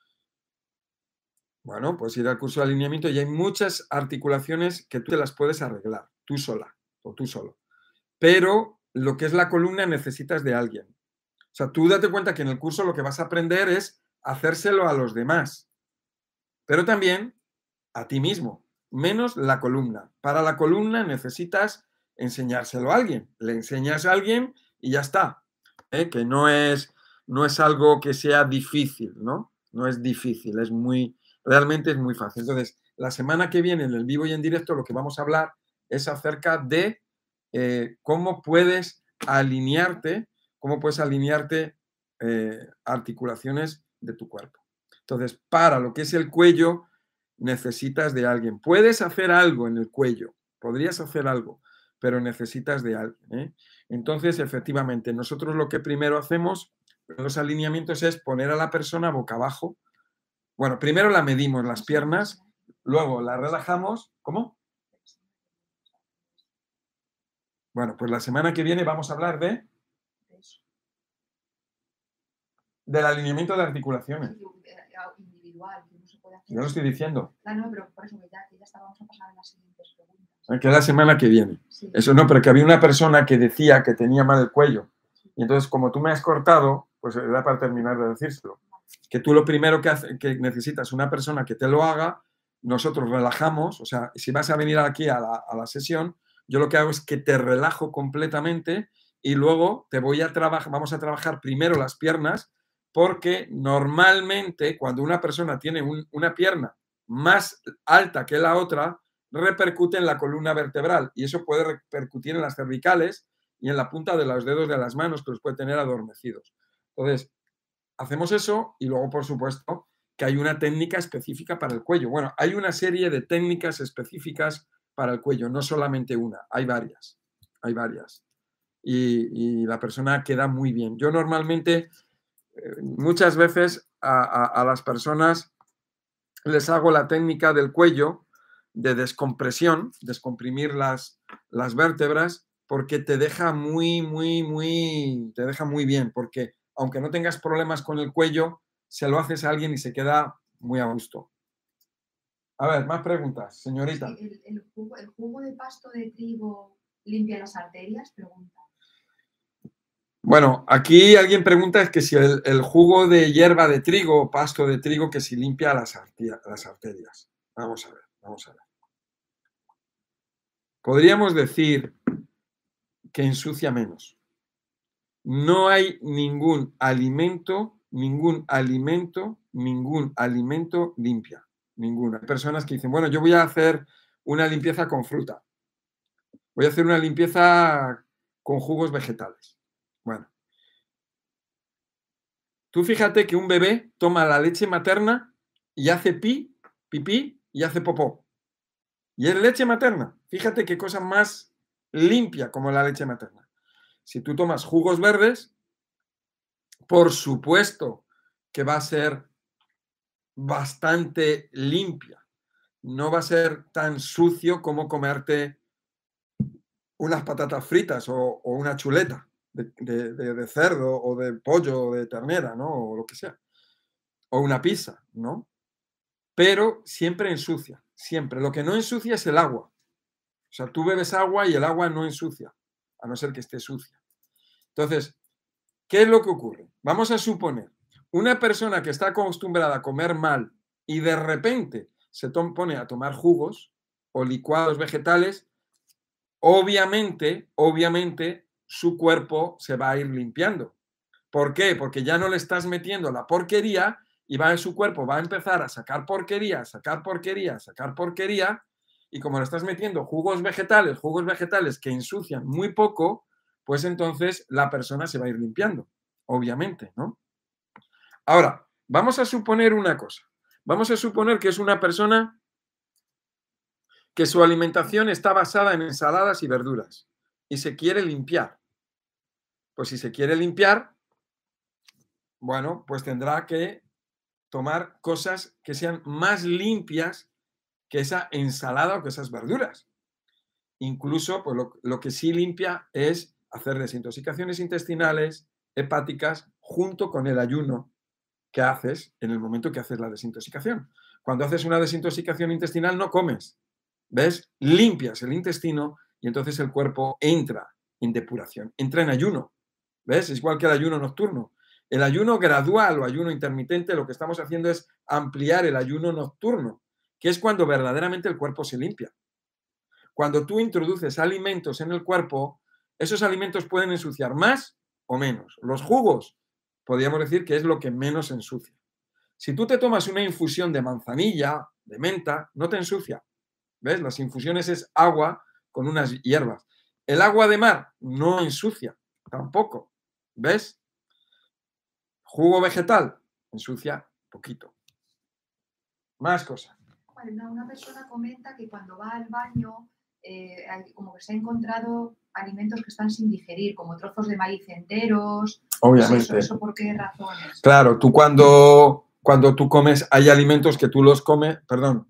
Bueno, pues ir al curso de alineamiento y hay muchas articulaciones que tú te las puedes arreglar, tú sola o tú solo. Pero lo que es la columna necesitas de alguien. O sea, tú date cuenta que en el curso lo que vas a aprender es hacérselo a los demás, pero también a ti mismo, menos la columna. Para la columna necesitas enseñárselo a alguien. Le enseñas a alguien y ya está. ¿eh? Que no es, no es algo que sea difícil, ¿no? No es difícil, es muy, realmente es muy fácil. Entonces, la semana que viene en el vivo y en directo lo que vamos a hablar es acerca de eh, cómo puedes alinearte, cómo puedes alinearte eh, articulaciones de tu cuerpo. Entonces, para lo que es el cuello, necesitas de alguien. Puedes hacer algo en el cuello, podrías hacer algo, pero necesitas de alguien. ¿eh? Entonces, efectivamente, nosotros lo que primero hacemos en los alineamientos es poner a la persona boca abajo. Bueno, primero la medimos las piernas, luego la relajamos. ¿Cómo? Bueno, pues la semana que viene vamos a hablar de del alineamiento de articulaciones. Individual, que no se puede hacer. Yo lo estoy diciendo. Claro, no, pero por eso ya, ya está, vamos a pasar a las siguientes preguntas. Ah, que es la semana que viene. Eso no, pero que había una persona que decía que tenía mal el cuello. Y entonces, como tú me has cortado, pues era para terminar de decírselo. Que tú lo primero que, hace, que necesitas una persona que te lo haga, nosotros relajamos, o sea, si vas a venir aquí a la, a la sesión, yo lo que hago es que te relajo completamente y luego te voy a trabajar, vamos a trabajar primero las piernas, porque normalmente cuando una persona tiene una pierna más alta que la otra, repercute en la columna vertebral y eso puede repercutir en las cervicales y en la punta de los dedos de las manos que los puede tener adormecidos. Entonces, hacemos eso y luego, por supuesto, que hay una técnica específica para el cuello. Bueno, hay una serie de técnicas específicas para el cuello, no solamente una, hay varias, hay varias. Y, la persona queda muy bien. Yo normalmente, eh, muchas veces a, las personas les hago la técnica del cuello de descompresión, descomprimir las, las vértebras, porque te deja muy, muy, muy, te deja muy bien, porque aunque no tengas problemas con el cuello, se lo haces a alguien y se queda muy a gusto. A ver, más preguntas, señorita. ¿El, jugo, de pasto de trigo limpia las arterias? Pregunta. Bueno, aquí alguien pregunta es que si el, jugo de hierba de trigo o pasto de trigo que si limpia las, las arterias. Vamos a ver, vamos a ver. Podríamos decir que ensucia menos. No hay ningún alimento, ningún alimento, ningún alimento limpia. Ninguna. Hay personas que dicen, bueno, yo voy a hacer una limpieza con fruta. Voy a hacer una limpieza con jugos vegetales. Bueno. Tú fíjate que un bebé toma la leche materna y hace pi, pipí y hace popó. Y es leche materna. Fíjate qué cosa más limpia como la leche materna. Si tú tomas jugos verdes, por supuesto que va a ser bastante limpia. No va a ser tan sucio como comerte unas patatas fritas o, una chuleta de, cerdo o de pollo o de ternera, ¿no? O lo que sea. O una pizza, ¿no? Pero siempre ensucia, siempre. Lo que no ensucia es el agua. O sea, tú bebes agua y el agua no ensucia, a no ser que esté sucia. Entonces, ¿qué es lo que ocurre? Vamos a suponer una persona que está acostumbrada a comer mal y de repente se pone a tomar jugos o licuados vegetales, obviamente, obviamente su cuerpo se va a ir limpiando. ¿Por qué? Porque ya no le estás metiendo la porquería y va en su cuerpo, va a empezar a sacar porquería, sacar porquería, sacar porquería. Y como le estás metiendo jugos vegetales, jugos vegetales que ensucian muy poco, pues entonces la persona se va a ir limpiando, obviamente, ¿no? Ahora, vamos a suponer una cosa. Vamos a suponer que es una persona que su alimentación está basada en ensaladas y verduras y se quiere limpiar. Pues si se quiere limpiar, bueno, pues tendrá que tomar cosas que sean más limpias que esa ensalada o que esas verduras. Incluso, pues lo, lo que sí limpia es hacer desintoxicaciones intestinales, hepáticas, junto con el ayuno que haces en el momento que haces la desintoxicación. Cuando haces una desintoxicación intestinal no comes, ¿ves? Limpias el intestino y entonces el cuerpo entra en depuración, entra en ayuno, ¿ves? Es igual que el ayuno nocturno. El ayuno gradual o ayuno intermitente lo que estamos haciendo es ampliar el ayuno nocturno, que es cuando verdaderamente el cuerpo se limpia. Cuando tú introduces alimentos en el cuerpo, esos alimentos pueden ensuciar más o menos. Los jugos podríamos decir que es lo que menos ensucia. Si tú te tomas una infusión de manzanilla, de menta, no te ensucia. ¿Ves? Las infusiones es agua con unas hierbas. El agua de mar no ensucia, tampoco. ¿Ves? Jugo vegetal ensucia poquito. Más cosas. Una persona comenta que cuando va al baño, eh, como que se ha encontrado alimentos que están sin digerir, como trozos de maíz enteros. Obviamente. ¿Eso, por qué razones? Claro, tú cuando, cuando tú comes, hay alimentos que tú los comes, perdón,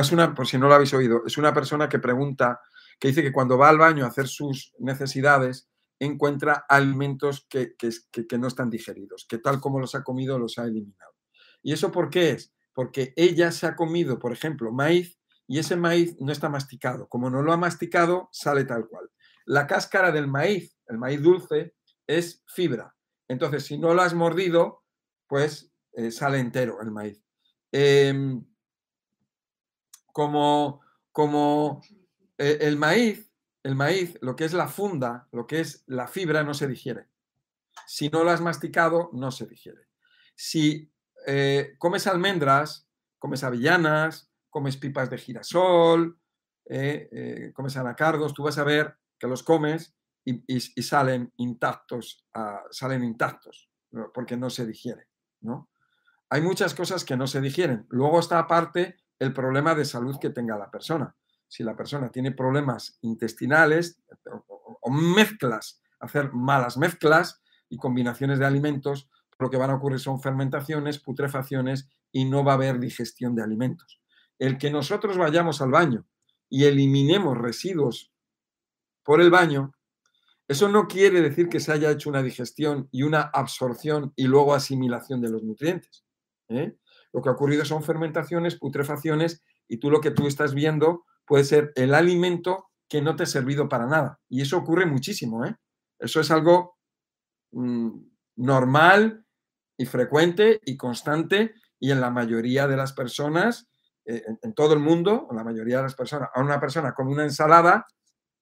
es una, por si no lo habéis oído, es una persona que pregunta, que dice que cuando va al baño a hacer sus necesidades, encuentra alimentos que, que no están digeridos, que tal como los ha comido los ha eliminado. ¿Y eso por qué es? Porque ella se ha comido, por ejemplo, maíz y ese maíz no está masticado. Como no lo ha masticado, sale tal cual. La cáscara del maíz, el maíz dulce, es fibra. Entonces, si no lo has mordido, pues eh, sale entero el maíz. Em, como como eh, el maíz, el maíz, lo que es la funda, lo que es la fibra, no se digiere. Si no lo has masticado, no se digiere. Si eh, comes almendras, comes avellanas, comes pipas de girasol, comes anacardos, tú vas a ver que los comes y, salen intactos, ah, salen intactos, porque no se digiere, ¿no? Hay muchas cosas que no se digieren. Luego está aparte el problema de salud que tenga la persona. Si la persona tiene problemas intestinales o, mezclas, hacer malas mezclas y combinaciones de alimentos, lo que van a ocurrir son fermentaciones, putrefacciones y no va a haber digestión de alimentos. El que nosotros vayamos al baño y eliminemos residuos por el baño, eso no quiere decir que se haya hecho una digestión y una absorción y luego asimilación de los nutrientes. ¿eh? Lo que ha ocurrido son fermentaciones, putrefacciones y tú lo que tú estás viendo puede ser el alimento que no te ha servido para nada. Y eso ocurre muchísimo, ¿eh? Eso es algo mm, normal y frecuente y constante y en la mayoría de las personas, eh, en, todo el mundo, en la mayoría de las personas, a una persona con una ensalada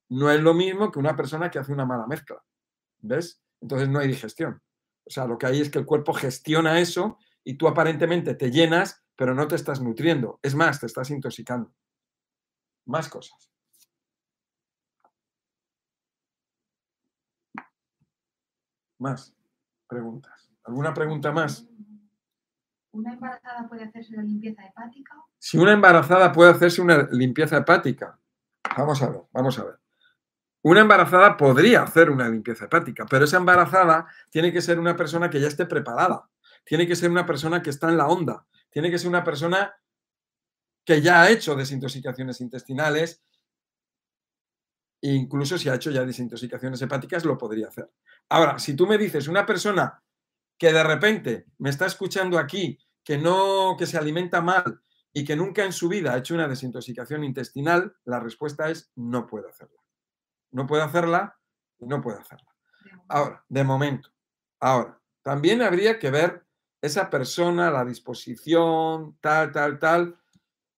no es lo mismo que una persona que hace una mala mezcla. ¿Ves? Entonces no hay digestión. O sea, lo que hay es que el cuerpo gestiona eso y tú aparentemente te llenas, pero no te estás nutriendo. Es más, te estás intoxicando. Más cosas. Más preguntas. ¿Alguna pregunta más? ¿Una embarazada puede hacerse la limpieza hepática? Si una embarazada puede hacerse una limpieza hepática. Vamos a ver, vamos a ver. Una embarazada podría hacer una limpieza hepática, pero esa embarazada tiene que ser una persona que ya esté preparada, tiene que ser una persona que está en la onda, tiene que ser una persona que ya ha hecho desintoxicaciones intestinales, e incluso si ha hecho ya desintoxicaciones hepáticas, lo podría hacer. Ahora, si tú me dices una persona que de repente me está escuchando aquí, que no, que se alimenta mal y que nunca en su vida ha hecho una desintoxicación intestinal, la respuesta es no puede hacerla no puede hacerla y no puede hacerla. Ahora, de momento. Ahora, también habría que ver esa persona, la disposición, tal, tal, tal,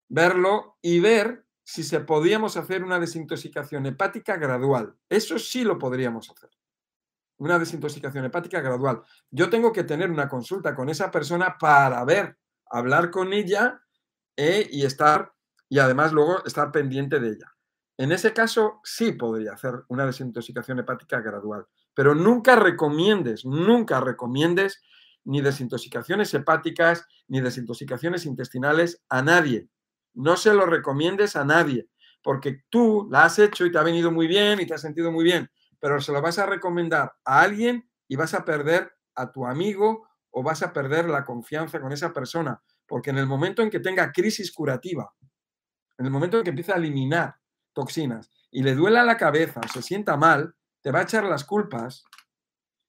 verlo y ver si se podíamos hacer una desintoxicación hepática gradual. Eso sí lo podríamos hacer. Una desintoxicación hepática gradual. Yo tengo que tener una consulta con esa persona para ver, hablar con ella eh, y estar, y además luego estar pendiente de ella. En ese caso sí podría hacer una desintoxicación hepática gradual, pero nunca recomiendes, nunca recomiendes ni desintoxicaciones hepáticas ni desintoxicaciones intestinales a nadie. No se lo recomiendes a nadie, porque tú la has hecho y te ha venido muy bien y te has sentido muy bien, pero se lo vas a recomendar a alguien y vas a perder a tu amigo o vas a perder la confianza con esa persona, porque en el momento en que tenga crisis curativa, en el momento en que empiece a eliminar toxinas y le duela la cabeza se sienta mal, te va a echar las culpas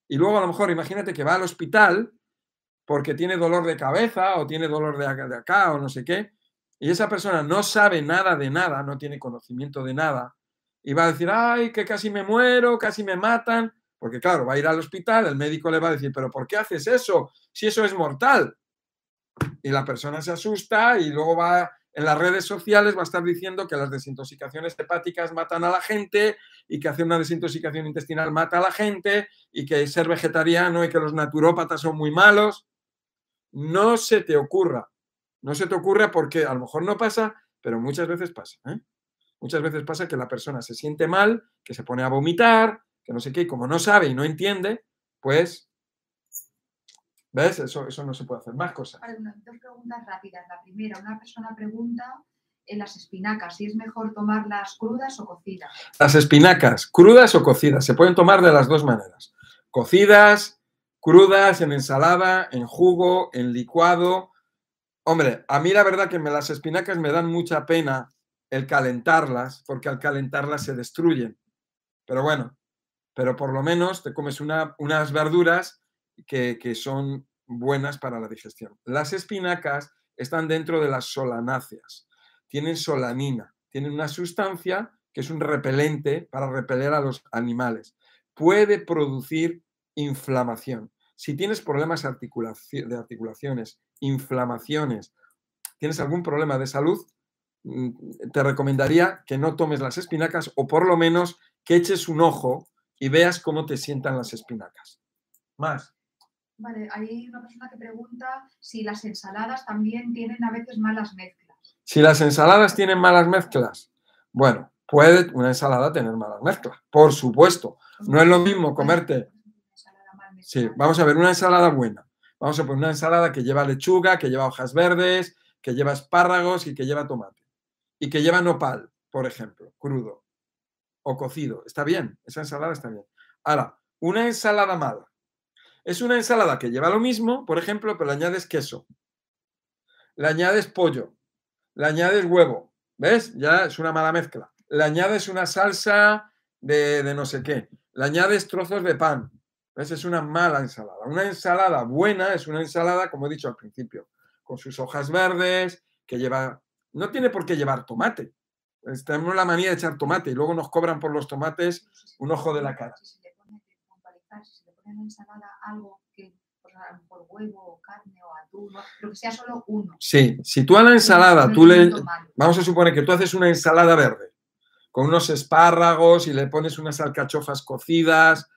y luego a lo mejor imagínate que va al hospital porque tiene dolor de cabeza o tiene dolor de acá, o no sé qué, y esa persona no sabe nada de nada, no tiene conocimiento de nada, y va a decir, ay, que casi me muero, casi me matan, porque claro, va a ir al hospital, el médico le va a decir, pero ¿por qué haces eso? Si eso es mortal. Y la persona se asusta y luego va en las redes sociales va a estar diciendo que las desintoxicaciones hepáticas matan a la gente y que hacer una desintoxicación intestinal mata a la gente y que ser vegetariano y que los naturópatas son muy malos. No se te ocurra, no se te ocurra porque a lo mejor no pasa, pero muchas veces pasa. ¿eh? Muchas veces pasa que la persona se siente mal, que se pone a vomitar, que no sé qué, y como no sabe y no entiende, pues ¿Ves? Eso, eso no se puede hacer. Más cosas. dos preguntas rápidas. La primera, una persona pregunta en las espinacas, si es mejor tomarlas crudas o cocidas. Las espinacas, crudas o cocidas, se pueden tomar de las dos maneras. Cocidas, crudas, en ensalada, en jugo, en licuado. Hombre, a mí la verdad que me, las espinacas me dan mucha pena el calentarlas, porque al calentarlas se destruyen. Pero bueno, pero por lo menos te comes unas verduras que, son buenas para la digestión. Las espinacas están dentro de las solanáceas, tienen solanina, tienen una sustancia que es un repelente para repeler a los animales. Puede producir inflamación. Si tienes problemas de articulaciones, inflamaciones, tienes algún problema de salud, mm, te recomendaría que no tomes las espinacas o por lo menos que eches un ojo y veas cómo te sientan las espinacas. Más. Vale, hay una persona que pregunta si las ensaladas también tienen a veces malas mezclas. Si las ensaladas tienen malas mezclas, bueno, puede una ensalada tener malas mezclas, por supuesto. No es lo mismo comerte. Sí, vamos a ver, una ensalada buena. Vamos a poner una ensalada que lleva lechuga, que lleva hojas verdes, que lleva espárragos y que lleva tomate. Y que lleva nopal, por ejemplo, crudo o cocido. Está bien, esa ensalada está bien. Ahora, una ensalada mala es una ensalada que lleva lo mismo, por ejemplo, pero le añades queso, le añades pollo, le añades huevo, ¿ves? Ya es una mala mezcla. Le añades una salsa de, no sé qué, le añades trozos de pan, ¿ves? Es una mala ensalada. Una ensalada buena es una ensalada, como he dicho al principio, con sus hojas verdes, que lleva no tiene por qué llevar tomate. Tenemos la manía de echar tomate y luego nos cobran por los tomates un ojo de la cara. En la ensalada algo que, pues a lo mejor huevo o carne o atún, pero que sea solo uno. Sí, si tú a la ensalada, tú le, vamos a suponer que tú haces una ensalada verde con unos espárragos y le pones unas alcachofas cocidas,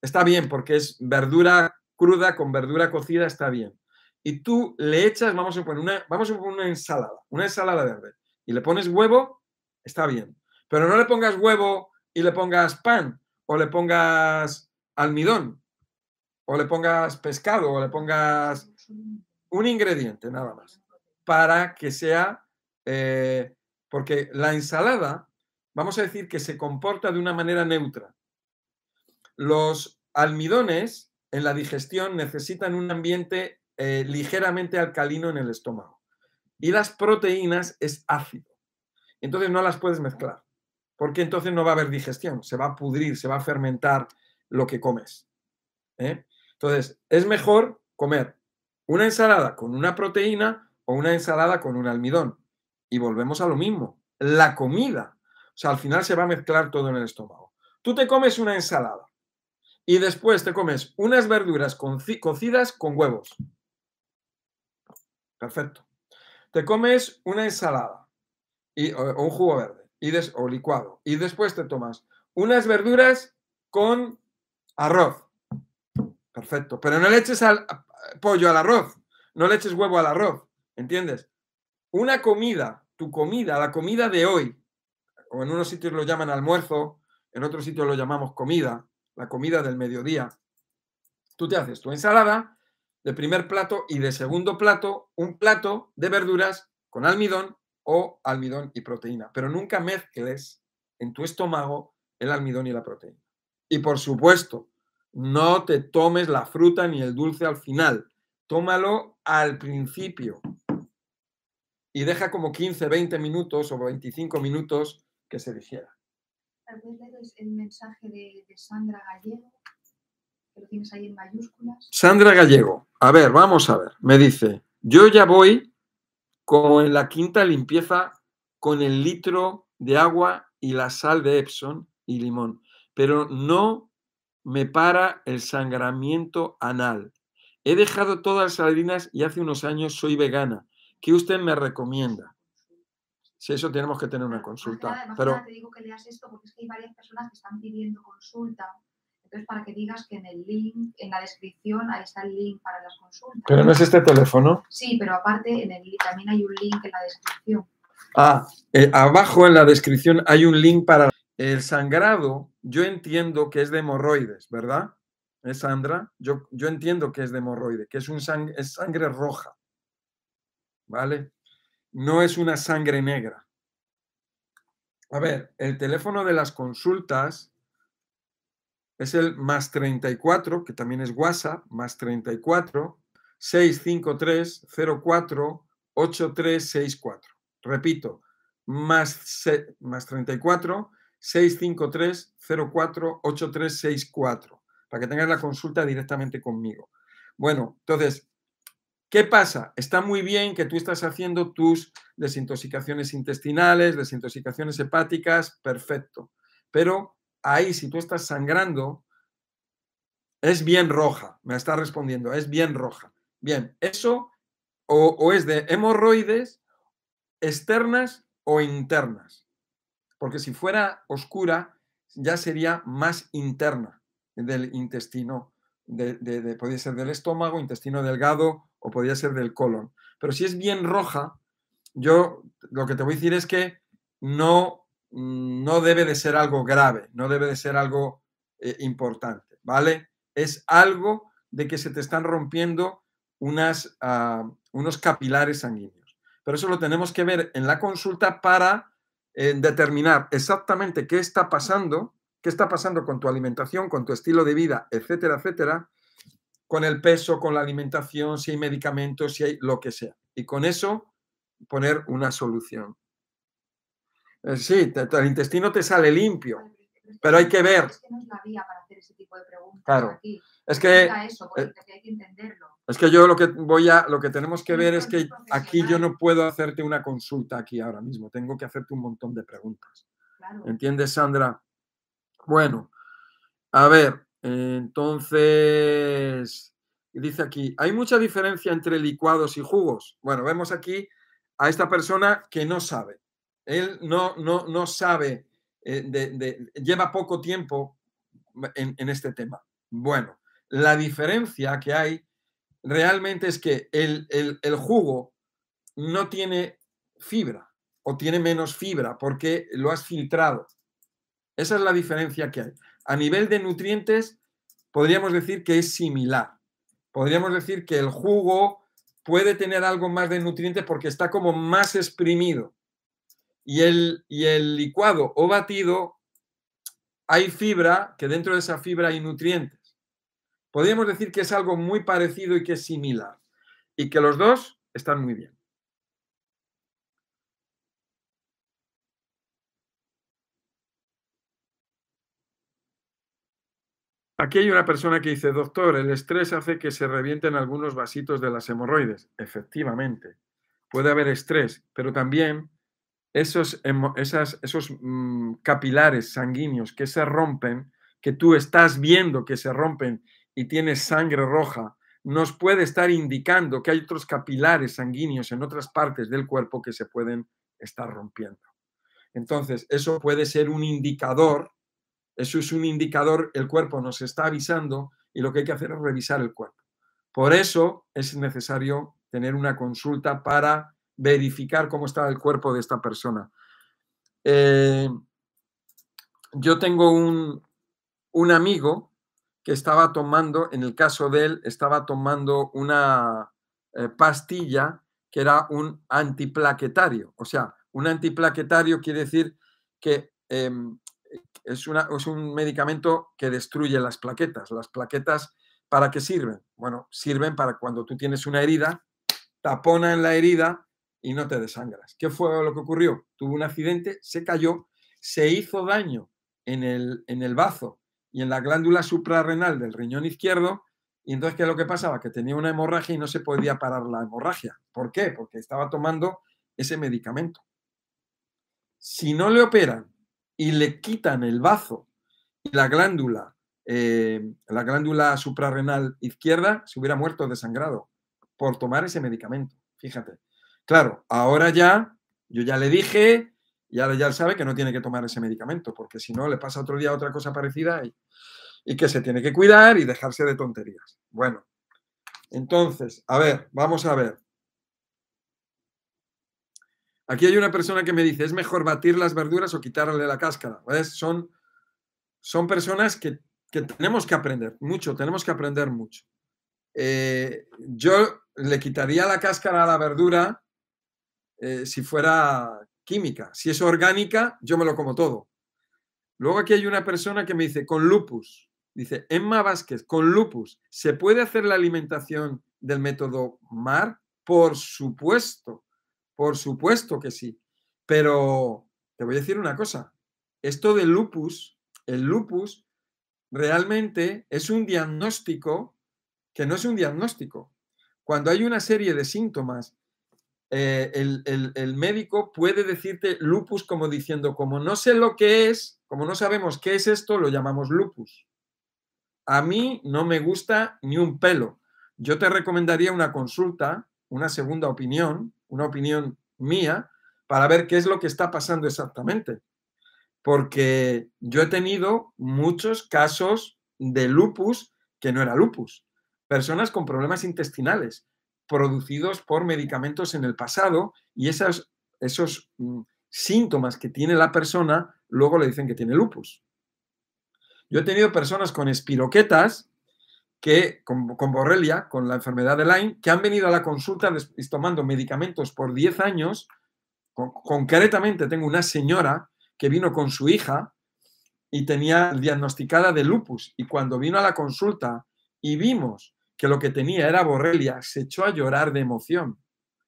está bien porque es verdura cruda con verdura cocida, está bien. Y tú le echas, vamos a poner una, vamos a poner una ensalada, una ensalada verde, y le pones huevo, está bien. Pero no le pongas huevo y le pongas pan, o le pongas almidón, o le pongas pescado, o le pongas un ingrediente nada más para que sea, eh, porque la ensalada, vamos a decir que se comporta de una manera neutra. Los almidones en la digestión necesitan un ambiente eh, ligeramente alcalino en el estómago y las proteínas es ácido. Entonces no las puedes mezclar, porque entonces no va a haber digestión, se va a pudrir, se va a fermentar lo que comes. ¿eh? Entonces, es mejor comer una ensalada con una proteína o una ensalada con un almidón. Y volvemos a lo mismo, la comida. O sea, al final se va a mezclar todo en el estómago. Tú te comes una ensalada y después te comes unas verduras cocidas con huevos. Perfecto. Te comes una ensalada y, o, un jugo verde y o licuado y después te tomas unas verduras con arroz. Perfecto. Pero no le eches al, pollo al arroz, no le eches huevo al arroz, ¿entiendes? Una comida, tu comida, la comida de hoy, o en unos sitios lo llaman almuerzo, en otros sitios lo llamamos comida, la comida del mediodía. Tú te haces tu ensalada de primer plato y de segundo plato un plato de verduras con almidón o almidón y proteína, pero nunca mezcles en tu estómago el almidón y la proteína. Y por supuesto, no te tomes la fruta ni el dulce al final, tómalo al principio y deja como 15, 20 minutos o 25 minutos que se digiera. Tal vez lees el mensaje de, de Sandra Gallego, que lo tienes ahí en mayúsculas. Sandra Gallego, a ver, vamos a ver, me dice, yo ya voy como en la quinta limpieza con el litro de agua y la sal de Epson y limón, pero no me para el sangramiento anal. He dejado todas las harinas y hace unos años soy vegana. ¿Qué usted me recomienda? Si eso tenemos que tener una nada- consulta, más que pero te digo que leas esto porque es que hay varias personas que están pidiendo consulta. Entonces, para que digas que en el link, en la descripción, ahí está el link para las consultas. pero no es este teléfono. Sí, pero aparte en el, también hay un link en la descripción. Ah, eh, abajo en la descripción hay un link para el sangrado. Yo entiendo que es de hemorroides, ¿verdad? ¿Es Sandra? Yo, yo entiendo que es de hemorroide, que es, un sangre roja, ¿vale? No es una sangre negra. A ver, el teléfono de las consultas es el más 34, que también es WhatsApp, más 34 653 04 8364. Repito, más, más 34 653 04 8364, para que tengas la consulta directamente conmigo. Bueno, entonces, ¿qué pasa? Está muy bien que tú estás haciendo tus desintoxicaciones intestinales, desintoxicaciones hepáticas, perfecto. Pero ahí, si tú estás sangrando, es bien roja, me está respondiendo, es bien roja. Bien, eso o, o es de hemorroides externas o internas. Porque si fuera oscura, ya sería más interna del intestino, podría ser del estómago, intestino delgado o podría ser del colon. Pero si es bien roja, yo lo que te voy a decir es que no, mm, no debe de ser algo grave, no debe de ser algo eh, importante, ¿vale? Es algo de que se te están rompiendo ah, unos capilares sanguíneos. Pero eso lo tenemos que ver en la consulta para eh, determinar exactamente qué está pasando, qué está pasando con tu alimentación, con tu estilo de vida, etcétera, etcétera, con el peso, con la alimentación, si hay medicamentos, si hay lo que sea. Y con eso poner una solución. Eh, Sí, te- el intestino te sale limpio. Pero hay que ver. Es que no es la vía para hacer ese tipo de preguntas Claro, aquí. Es que Explica eso, porque eh, hay que entenderlo. Es que yo lo que voy a, lo que tenemos que ver es que aquí yo no puedo hacerte una consulta aquí ahora mismo, tengo que hacerte un montón de preguntas. ¿Entiendes, Sandra? Bueno, a ver, entonces, dice aquí, ¿hay mucha diferencia entre licuados y jugos? Bueno, vemos aquí a esta persona que no sabe. Él no, no, no sabe, eh, lleva poco tiempo en, en este tema. Bueno, la diferencia que hay realmente es que el, jugo no tiene fibra o tiene menos fibra porque lo has filtrado. Esa es la diferencia que hay. A nivel de nutrientes, podríamos decir que es similar. Podríamos decir que el jugo puede tener algo más de nutrientes porque está como más exprimido. Y el, y el licuado o batido, hay fibra, que dentro de esa fibra hay nutrientes. Podríamos decir que es algo muy parecido y que es similar. Y que los dos están muy bien. Aquí hay una persona que dice, doctor, el estrés hace que se revienten algunos vasitos de las hemorroides. Efectivamente, puede haber estrés, pero también esos, esos mm, capilares sanguíneos que se rompen, que tú estás viendo que se rompen y tienes sangre roja, nos puede estar indicando que hay otros capilares sanguíneos en otras partes del cuerpo que se pueden estar rompiendo. Entonces, eso puede ser un indicador, eso es un indicador, el cuerpo nos está avisando y lo que hay que hacer es revisar el cuerpo. Por eso es necesario tener una consulta para verificar cómo está el cuerpo de esta persona. Eh, yo tengo un, un amigo que estaba tomando, en el caso de él, estaba tomando una eh, pastilla que era un antiplaquetario. O sea, un antiplaquetario quiere decir que em, es, una, es un medicamento que destruye las plaquetas. Las plaquetas, ¿para qué sirven? Bueno, sirven para cuando tú tienes una herida, tapona en la herida y no te desangras. ¿Qué fue lo que ocurrió? Tuvo un accidente, se cayó, se hizo daño en el, en el bazo y en la glándula suprarrenal del riñón izquierdo. Y entonces, ¿qué es lo que pasaba? Que tenía una hemorragia y no se podía parar la hemorragia. ¿Por qué? Porque estaba tomando ese medicamento. Si no le operan y le quitan el bazo y la glándula, eh, la glándula suprarrenal izquierda, se hubiera muerto desangrado por tomar ese medicamento. Fíjate. Claro, ahora ya, yo ya le dije, y ahora ya sabe que no tiene que tomar ese medicamento, porque si no le pasa otro día otra cosa parecida y, que se tiene que cuidar y dejarse de tonterías. Bueno, entonces, a ver, vamos a ver. Aquí hay una persona que me dice, ¿es mejor batir las verduras o quitarle la cáscara? Son, son personas que, tenemos que aprender mucho, tenemos que aprender mucho. Eh, yo le quitaría la cáscara a la verdura eh, si fuera química. Si es orgánica, yo me lo como todo. Luego aquí hay una persona que me dice, con lupus, dice, Emma Vázquez, con lupus, ¿se puede hacer la alimentación del método MAR? Por supuesto, por supuesto que sí. Pero te voy a decir una cosa, esto del lupus, el lupus realmente es un diagnóstico que no es un diagnóstico. Cuando hay una serie de síntomas eh, el, médico puede decirte lupus como diciendo, como no sé lo que es, como no sabemos qué es esto, lo llamamos lupus. A mí no me gusta ni un pelo. Yo te recomendaría una consulta, una segunda opinión, una opinión mía, para ver qué es lo que está pasando exactamente. Porque yo he tenido muchos casos de lupus que no era lupus. Personas con problemas intestinales, producidos por medicamentos en el pasado y esos mm, síntomas que tiene la persona luego le dicen que tiene lupus. Yo he tenido personas con espiroquetas que, con, borrelia, con la enfermedad de Lyme, que han venido a la consulta tomando medicamentos por 10 años. concretamente tengo una señora que vino con su hija y tenía diagnosticada de lupus y cuando vino a la consulta y vimos que lo que tenía era borrelia, se echó a llorar de emoción,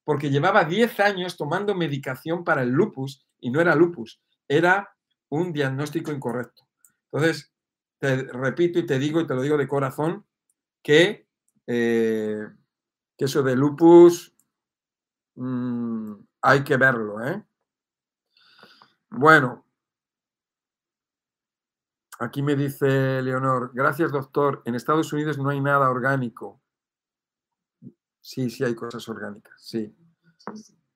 porque llevaba 10 años tomando medicación para el lupus y no era lupus, era un diagnóstico incorrecto. Entonces, te repito y te digo y te lo digo de corazón, que eh, que eso de lupus mm, hay que verlo, ¿eh? Bueno, aquí me dice Leonor, gracias doctor, en Estados Unidos no hay nada orgánico. Sí, sí hay cosas orgánicas, sí.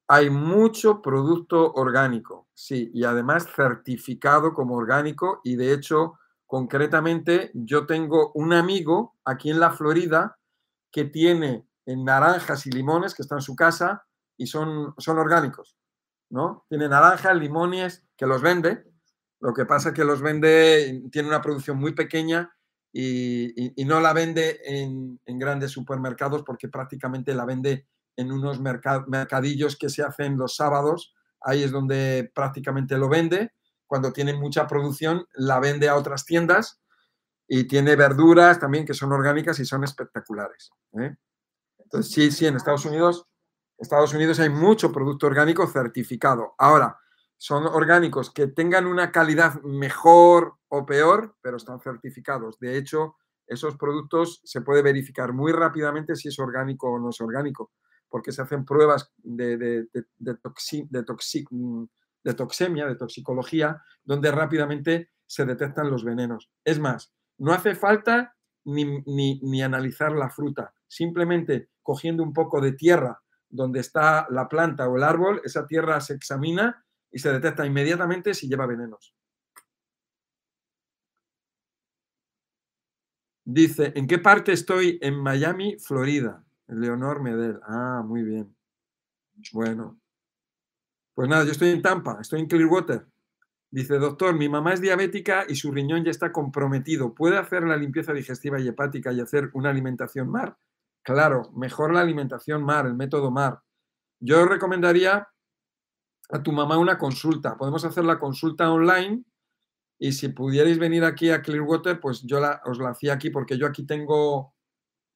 Hay mucho producto orgánico, sí, y además certificado como orgánico y de hecho, concretamente, yo tengo un amigo aquí en la Florida que tiene en naranjas y limones que están en su casa y son, son orgánicos, ¿no? Tiene naranjas, limones que los vende, lo que pasa es que los vende, tiene una producción muy pequeña y, no la vende en, en, grandes supermercados porque prácticamente la vende en unos mercadillos que se hacen los sábados, ahí es donde prácticamente lo vende. Cuando tiene mucha producción, la vende a otras tiendas y tiene verduras también que son orgánicas y son espectaculares. ¿eh? Entonces, sí, sí, en Estados Unidos, Estados Unidos hay mucho producto orgánico certificado. Ahora, son orgánicos que tengan una calidad mejor o peor, pero están certificados. De hecho, esos productos se puede verificar muy rápidamente si es orgánico o no es orgánico, porque se hacen pruebas de, de, de, de toxemia, de toxicología, donde rápidamente se detectan los venenos. Es más, no hace falta ni, ni, ni analizar la fruta, simplemente cogiendo un poco de tierra donde está la planta o el árbol, esa tierra se examina y se detecta inmediatamente si lleva venenos. Dice, ¿en qué parte estoy? En Miami, Florida. Leonor Medel. Ah, muy bien. Bueno. Pues nada, yo estoy en Tampa, estoy en Clearwater. Dice, doctor, mi mamá es diabética y su riñón ya está comprometido. ¿Puede hacer la limpieza digestiva y hepática y hacer una alimentación MAR? Claro, mejor la alimentación MAR, el método MAR. Yo recomendaría a tu mamá una consulta. Podemos hacer la consulta online y si pudierais venir aquí a Clearwater, pues yo la, os la hacía aquí porque yo aquí tengo,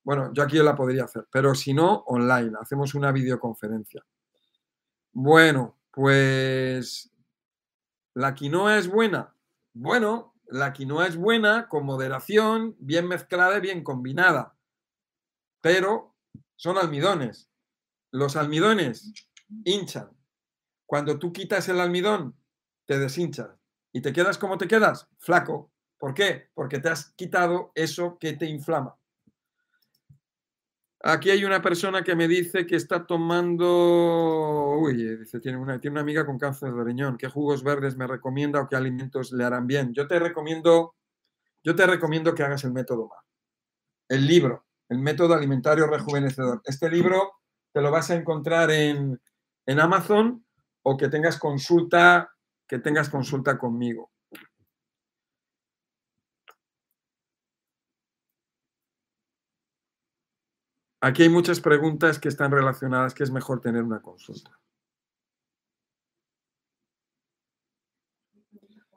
bueno, yo aquí la podría hacer, pero si no, online, hacemos una videoconferencia. Bueno, pues la quinoa es buena. Bueno, la quinoa es buena con moderación, bien mezclada y bien combinada, pero son almidones. Los almidones hinchan cuando tú quitas el almidón, te deshinchas y te quedas como te quedas, flaco. ¿Por qué? Porque te has quitado eso que te inflama. Aquí hay una persona que me dice que está tomando, uy, dice, tiene una, tiene una amiga con cáncer de riñón, ¿qué jugos verdes me recomienda o qué alimentos le harán bien? Yo te recomiendo, yo te recomiendo que hagas el método MAR. El libro, el método alimentario rejuvenecedor. Este libro te lo vas a encontrar en, en Amazon o que tengas consulta, que tengas consulta conmigo. Aquí hay muchas preguntas que están relacionadas, que es mejor tener una consulta.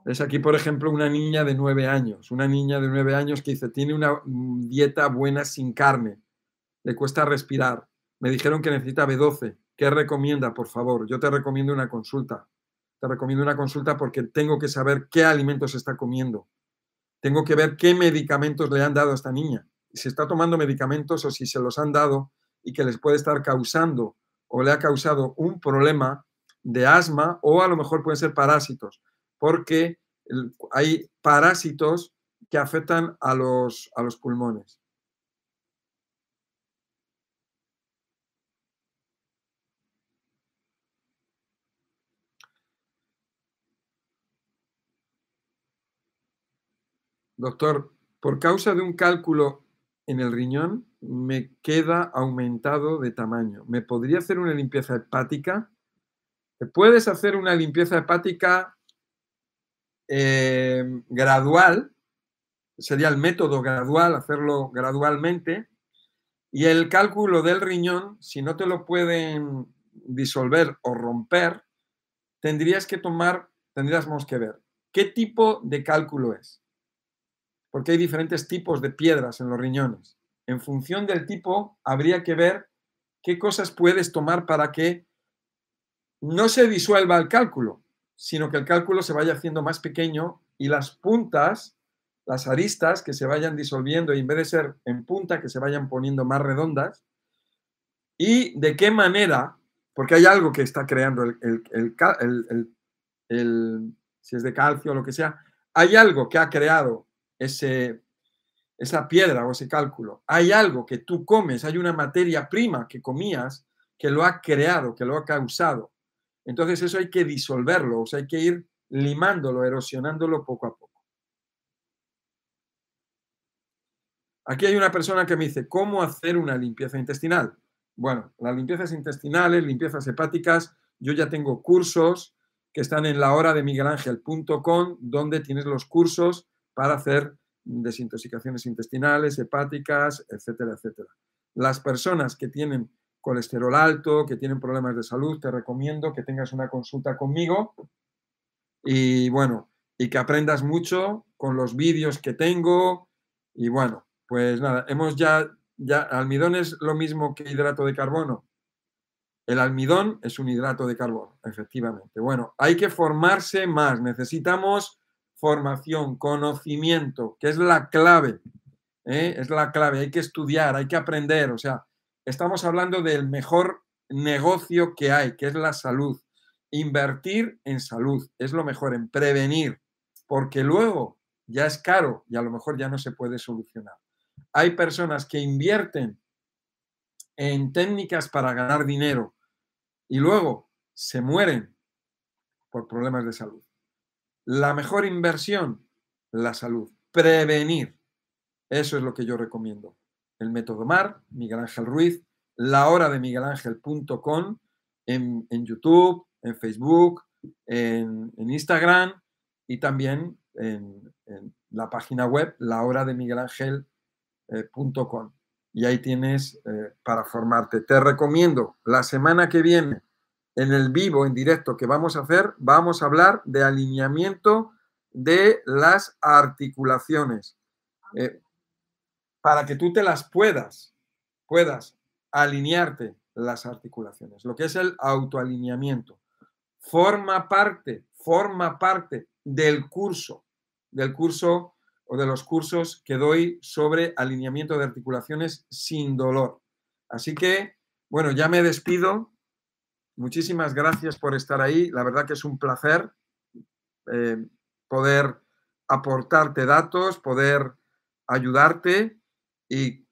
Es aquí, por ejemplo, una niña de nueve años, una niña de nueve años que dice, tiene una dieta buena sin carne, le cuesta respirar, me dijeron que necesita B12, ¿Qué recomienda, por favor? Yo te recomiendo una consulta. Te recomiendo una consulta porque tengo que saber qué alimentos está comiendo. Tengo que ver qué medicamentos le han dado a esta niña. Si está tomando medicamentos o si se los han dado y que les puede estar causando o le ha causado un problema de asma o a lo mejor pueden ser parásitos, porque hay parásitos que afectan a los, a los pulmones. Doctor, por causa de un cálculo en el riñón, me queda aumentado de tamaño. ¿Me podría hacer una limpieza hepática? Puedes hacer una limpieza hepática eh, gradual, sería el método gradual, hacerlo gradualmente, y el cálculo del riñón, si no te lo pueden disolver o romper, tendrías que tomar, tendríamos que ver qué tipo de cálculo es porque hay diferentes tipos de piedras en los riñones. En función del tipo, habría que ver qué cosas puedes tomar para que no se disuelva el cálculo, sino que el cálculo se vaya haciendo más pequeño y las puntas, las aristas, que se vayan disolviendo y en vez de ser en punta, que se vayan poniendo más redondas. y de qué manera, porque hay algo que está creando el, el, si es de calcio o lo que sea, hay algo que ha creado ese, esa piedra o ese cálculo. Hay algo que tú comes, hay una materia prima que comías que lo ha creado, que lo ha causado. Entonces eso hay que disolverlo, o hay que ir limándolo, erosionándolo poco a poco. Aquí hay una persona que me dice, ¿cómo hacer una limpieza intestinal? Bueno, las limpiezas intestinales, limpiezas hepáticas, yo ya tengo cursos que están en la hora de miguelangel.com, donde tienes los cursos para hacer desintoxicaciones intestinales, hepáticas, etcétera, etcétera. Las personas que tienen colesterol alto, que tienen problemas de salud, te recomiendo que tengas una consulta conmigo y bueno, y que aprendas mucho con los vídeos que tengo y bueno, pues nada, hemos ya, ya, almidón es lo mismo que hidrato de carbono. El almidón es un hidrato de carbono, efectivamente. Bueno, hay que formarse más, necesitamos formación, conocimiento, que es la clave, ¿eh? es la clave, hay que estudiar, hay que aprender, o sea, estamos hablando del mejor negocio que hay, que es la salud. Invertir en salud es lo mejor, en prevenir, porque luego ya es caro y a lo mejor ya no se puede solucionar. Hay personas que invierten en técnicas para ganar dinero y luego se mueren por problemas de salud. La mejor inversión, la salud. Prevenir. Eso es lo que yo recomiendo. El método MAR, Miguel Ángel Ruiz, la hora de miguelangel.com, en, en, YouTube, en Facebook, en, Instagram y también en, la página web, la hora de miguelangel.com. y ahí tienes eh, para formarte. Te recomiendo la semana que viene en el vivo, en directo que vamos a hacer, vamos a hablar de alineamiento de las articulaciones. Eh, para que tú te las puedas, puedas alinearte las articulaciones, lo que es el autoalineamiento. Forma parte, forma parte del curso, del curso o de los cursos que doy sobre alineamiento de articulaciones sin dolor. Así que, bueno, ya me despido. Muchísimas gracias por estar ahí. La verdad que es un placer eh, poder aportarte datos, poder ayudarte y,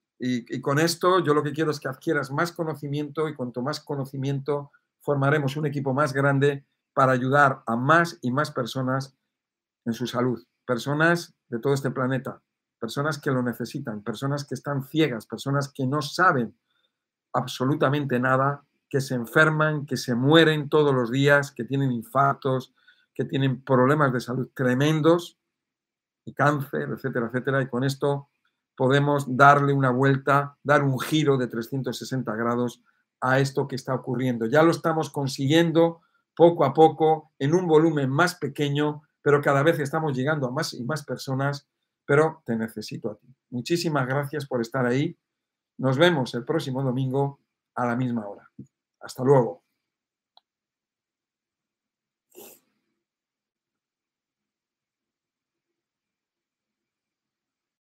con esto yo lo que quiero es que adquieras más conocimiento y cuanto más conocimiento formaremos un equipo más grande para ayudar a más y más personas en su salud. Personas de todo este planeta, personas que lo necesitan, personas que están ciegas, personas que no saben absolutamente nada que se enferman, que se mueren todos los días, que tienen infartos, que tienen problemas de salud tremendos y cáncer, etcétera, etcétera. Y con esto podemos darle una vuelta, dar un giro de 360 grados a esto que está ocurriendo. Ya lo estamos consiguiendo poco a poco, en un volumen más pequeño, pero cada vez estamos llegando a más y más personas, pero te necesito a ti. Muchísimas gracias por estar ahí. Nos vemos el próximo domingo a la misma hora. Hasta luego.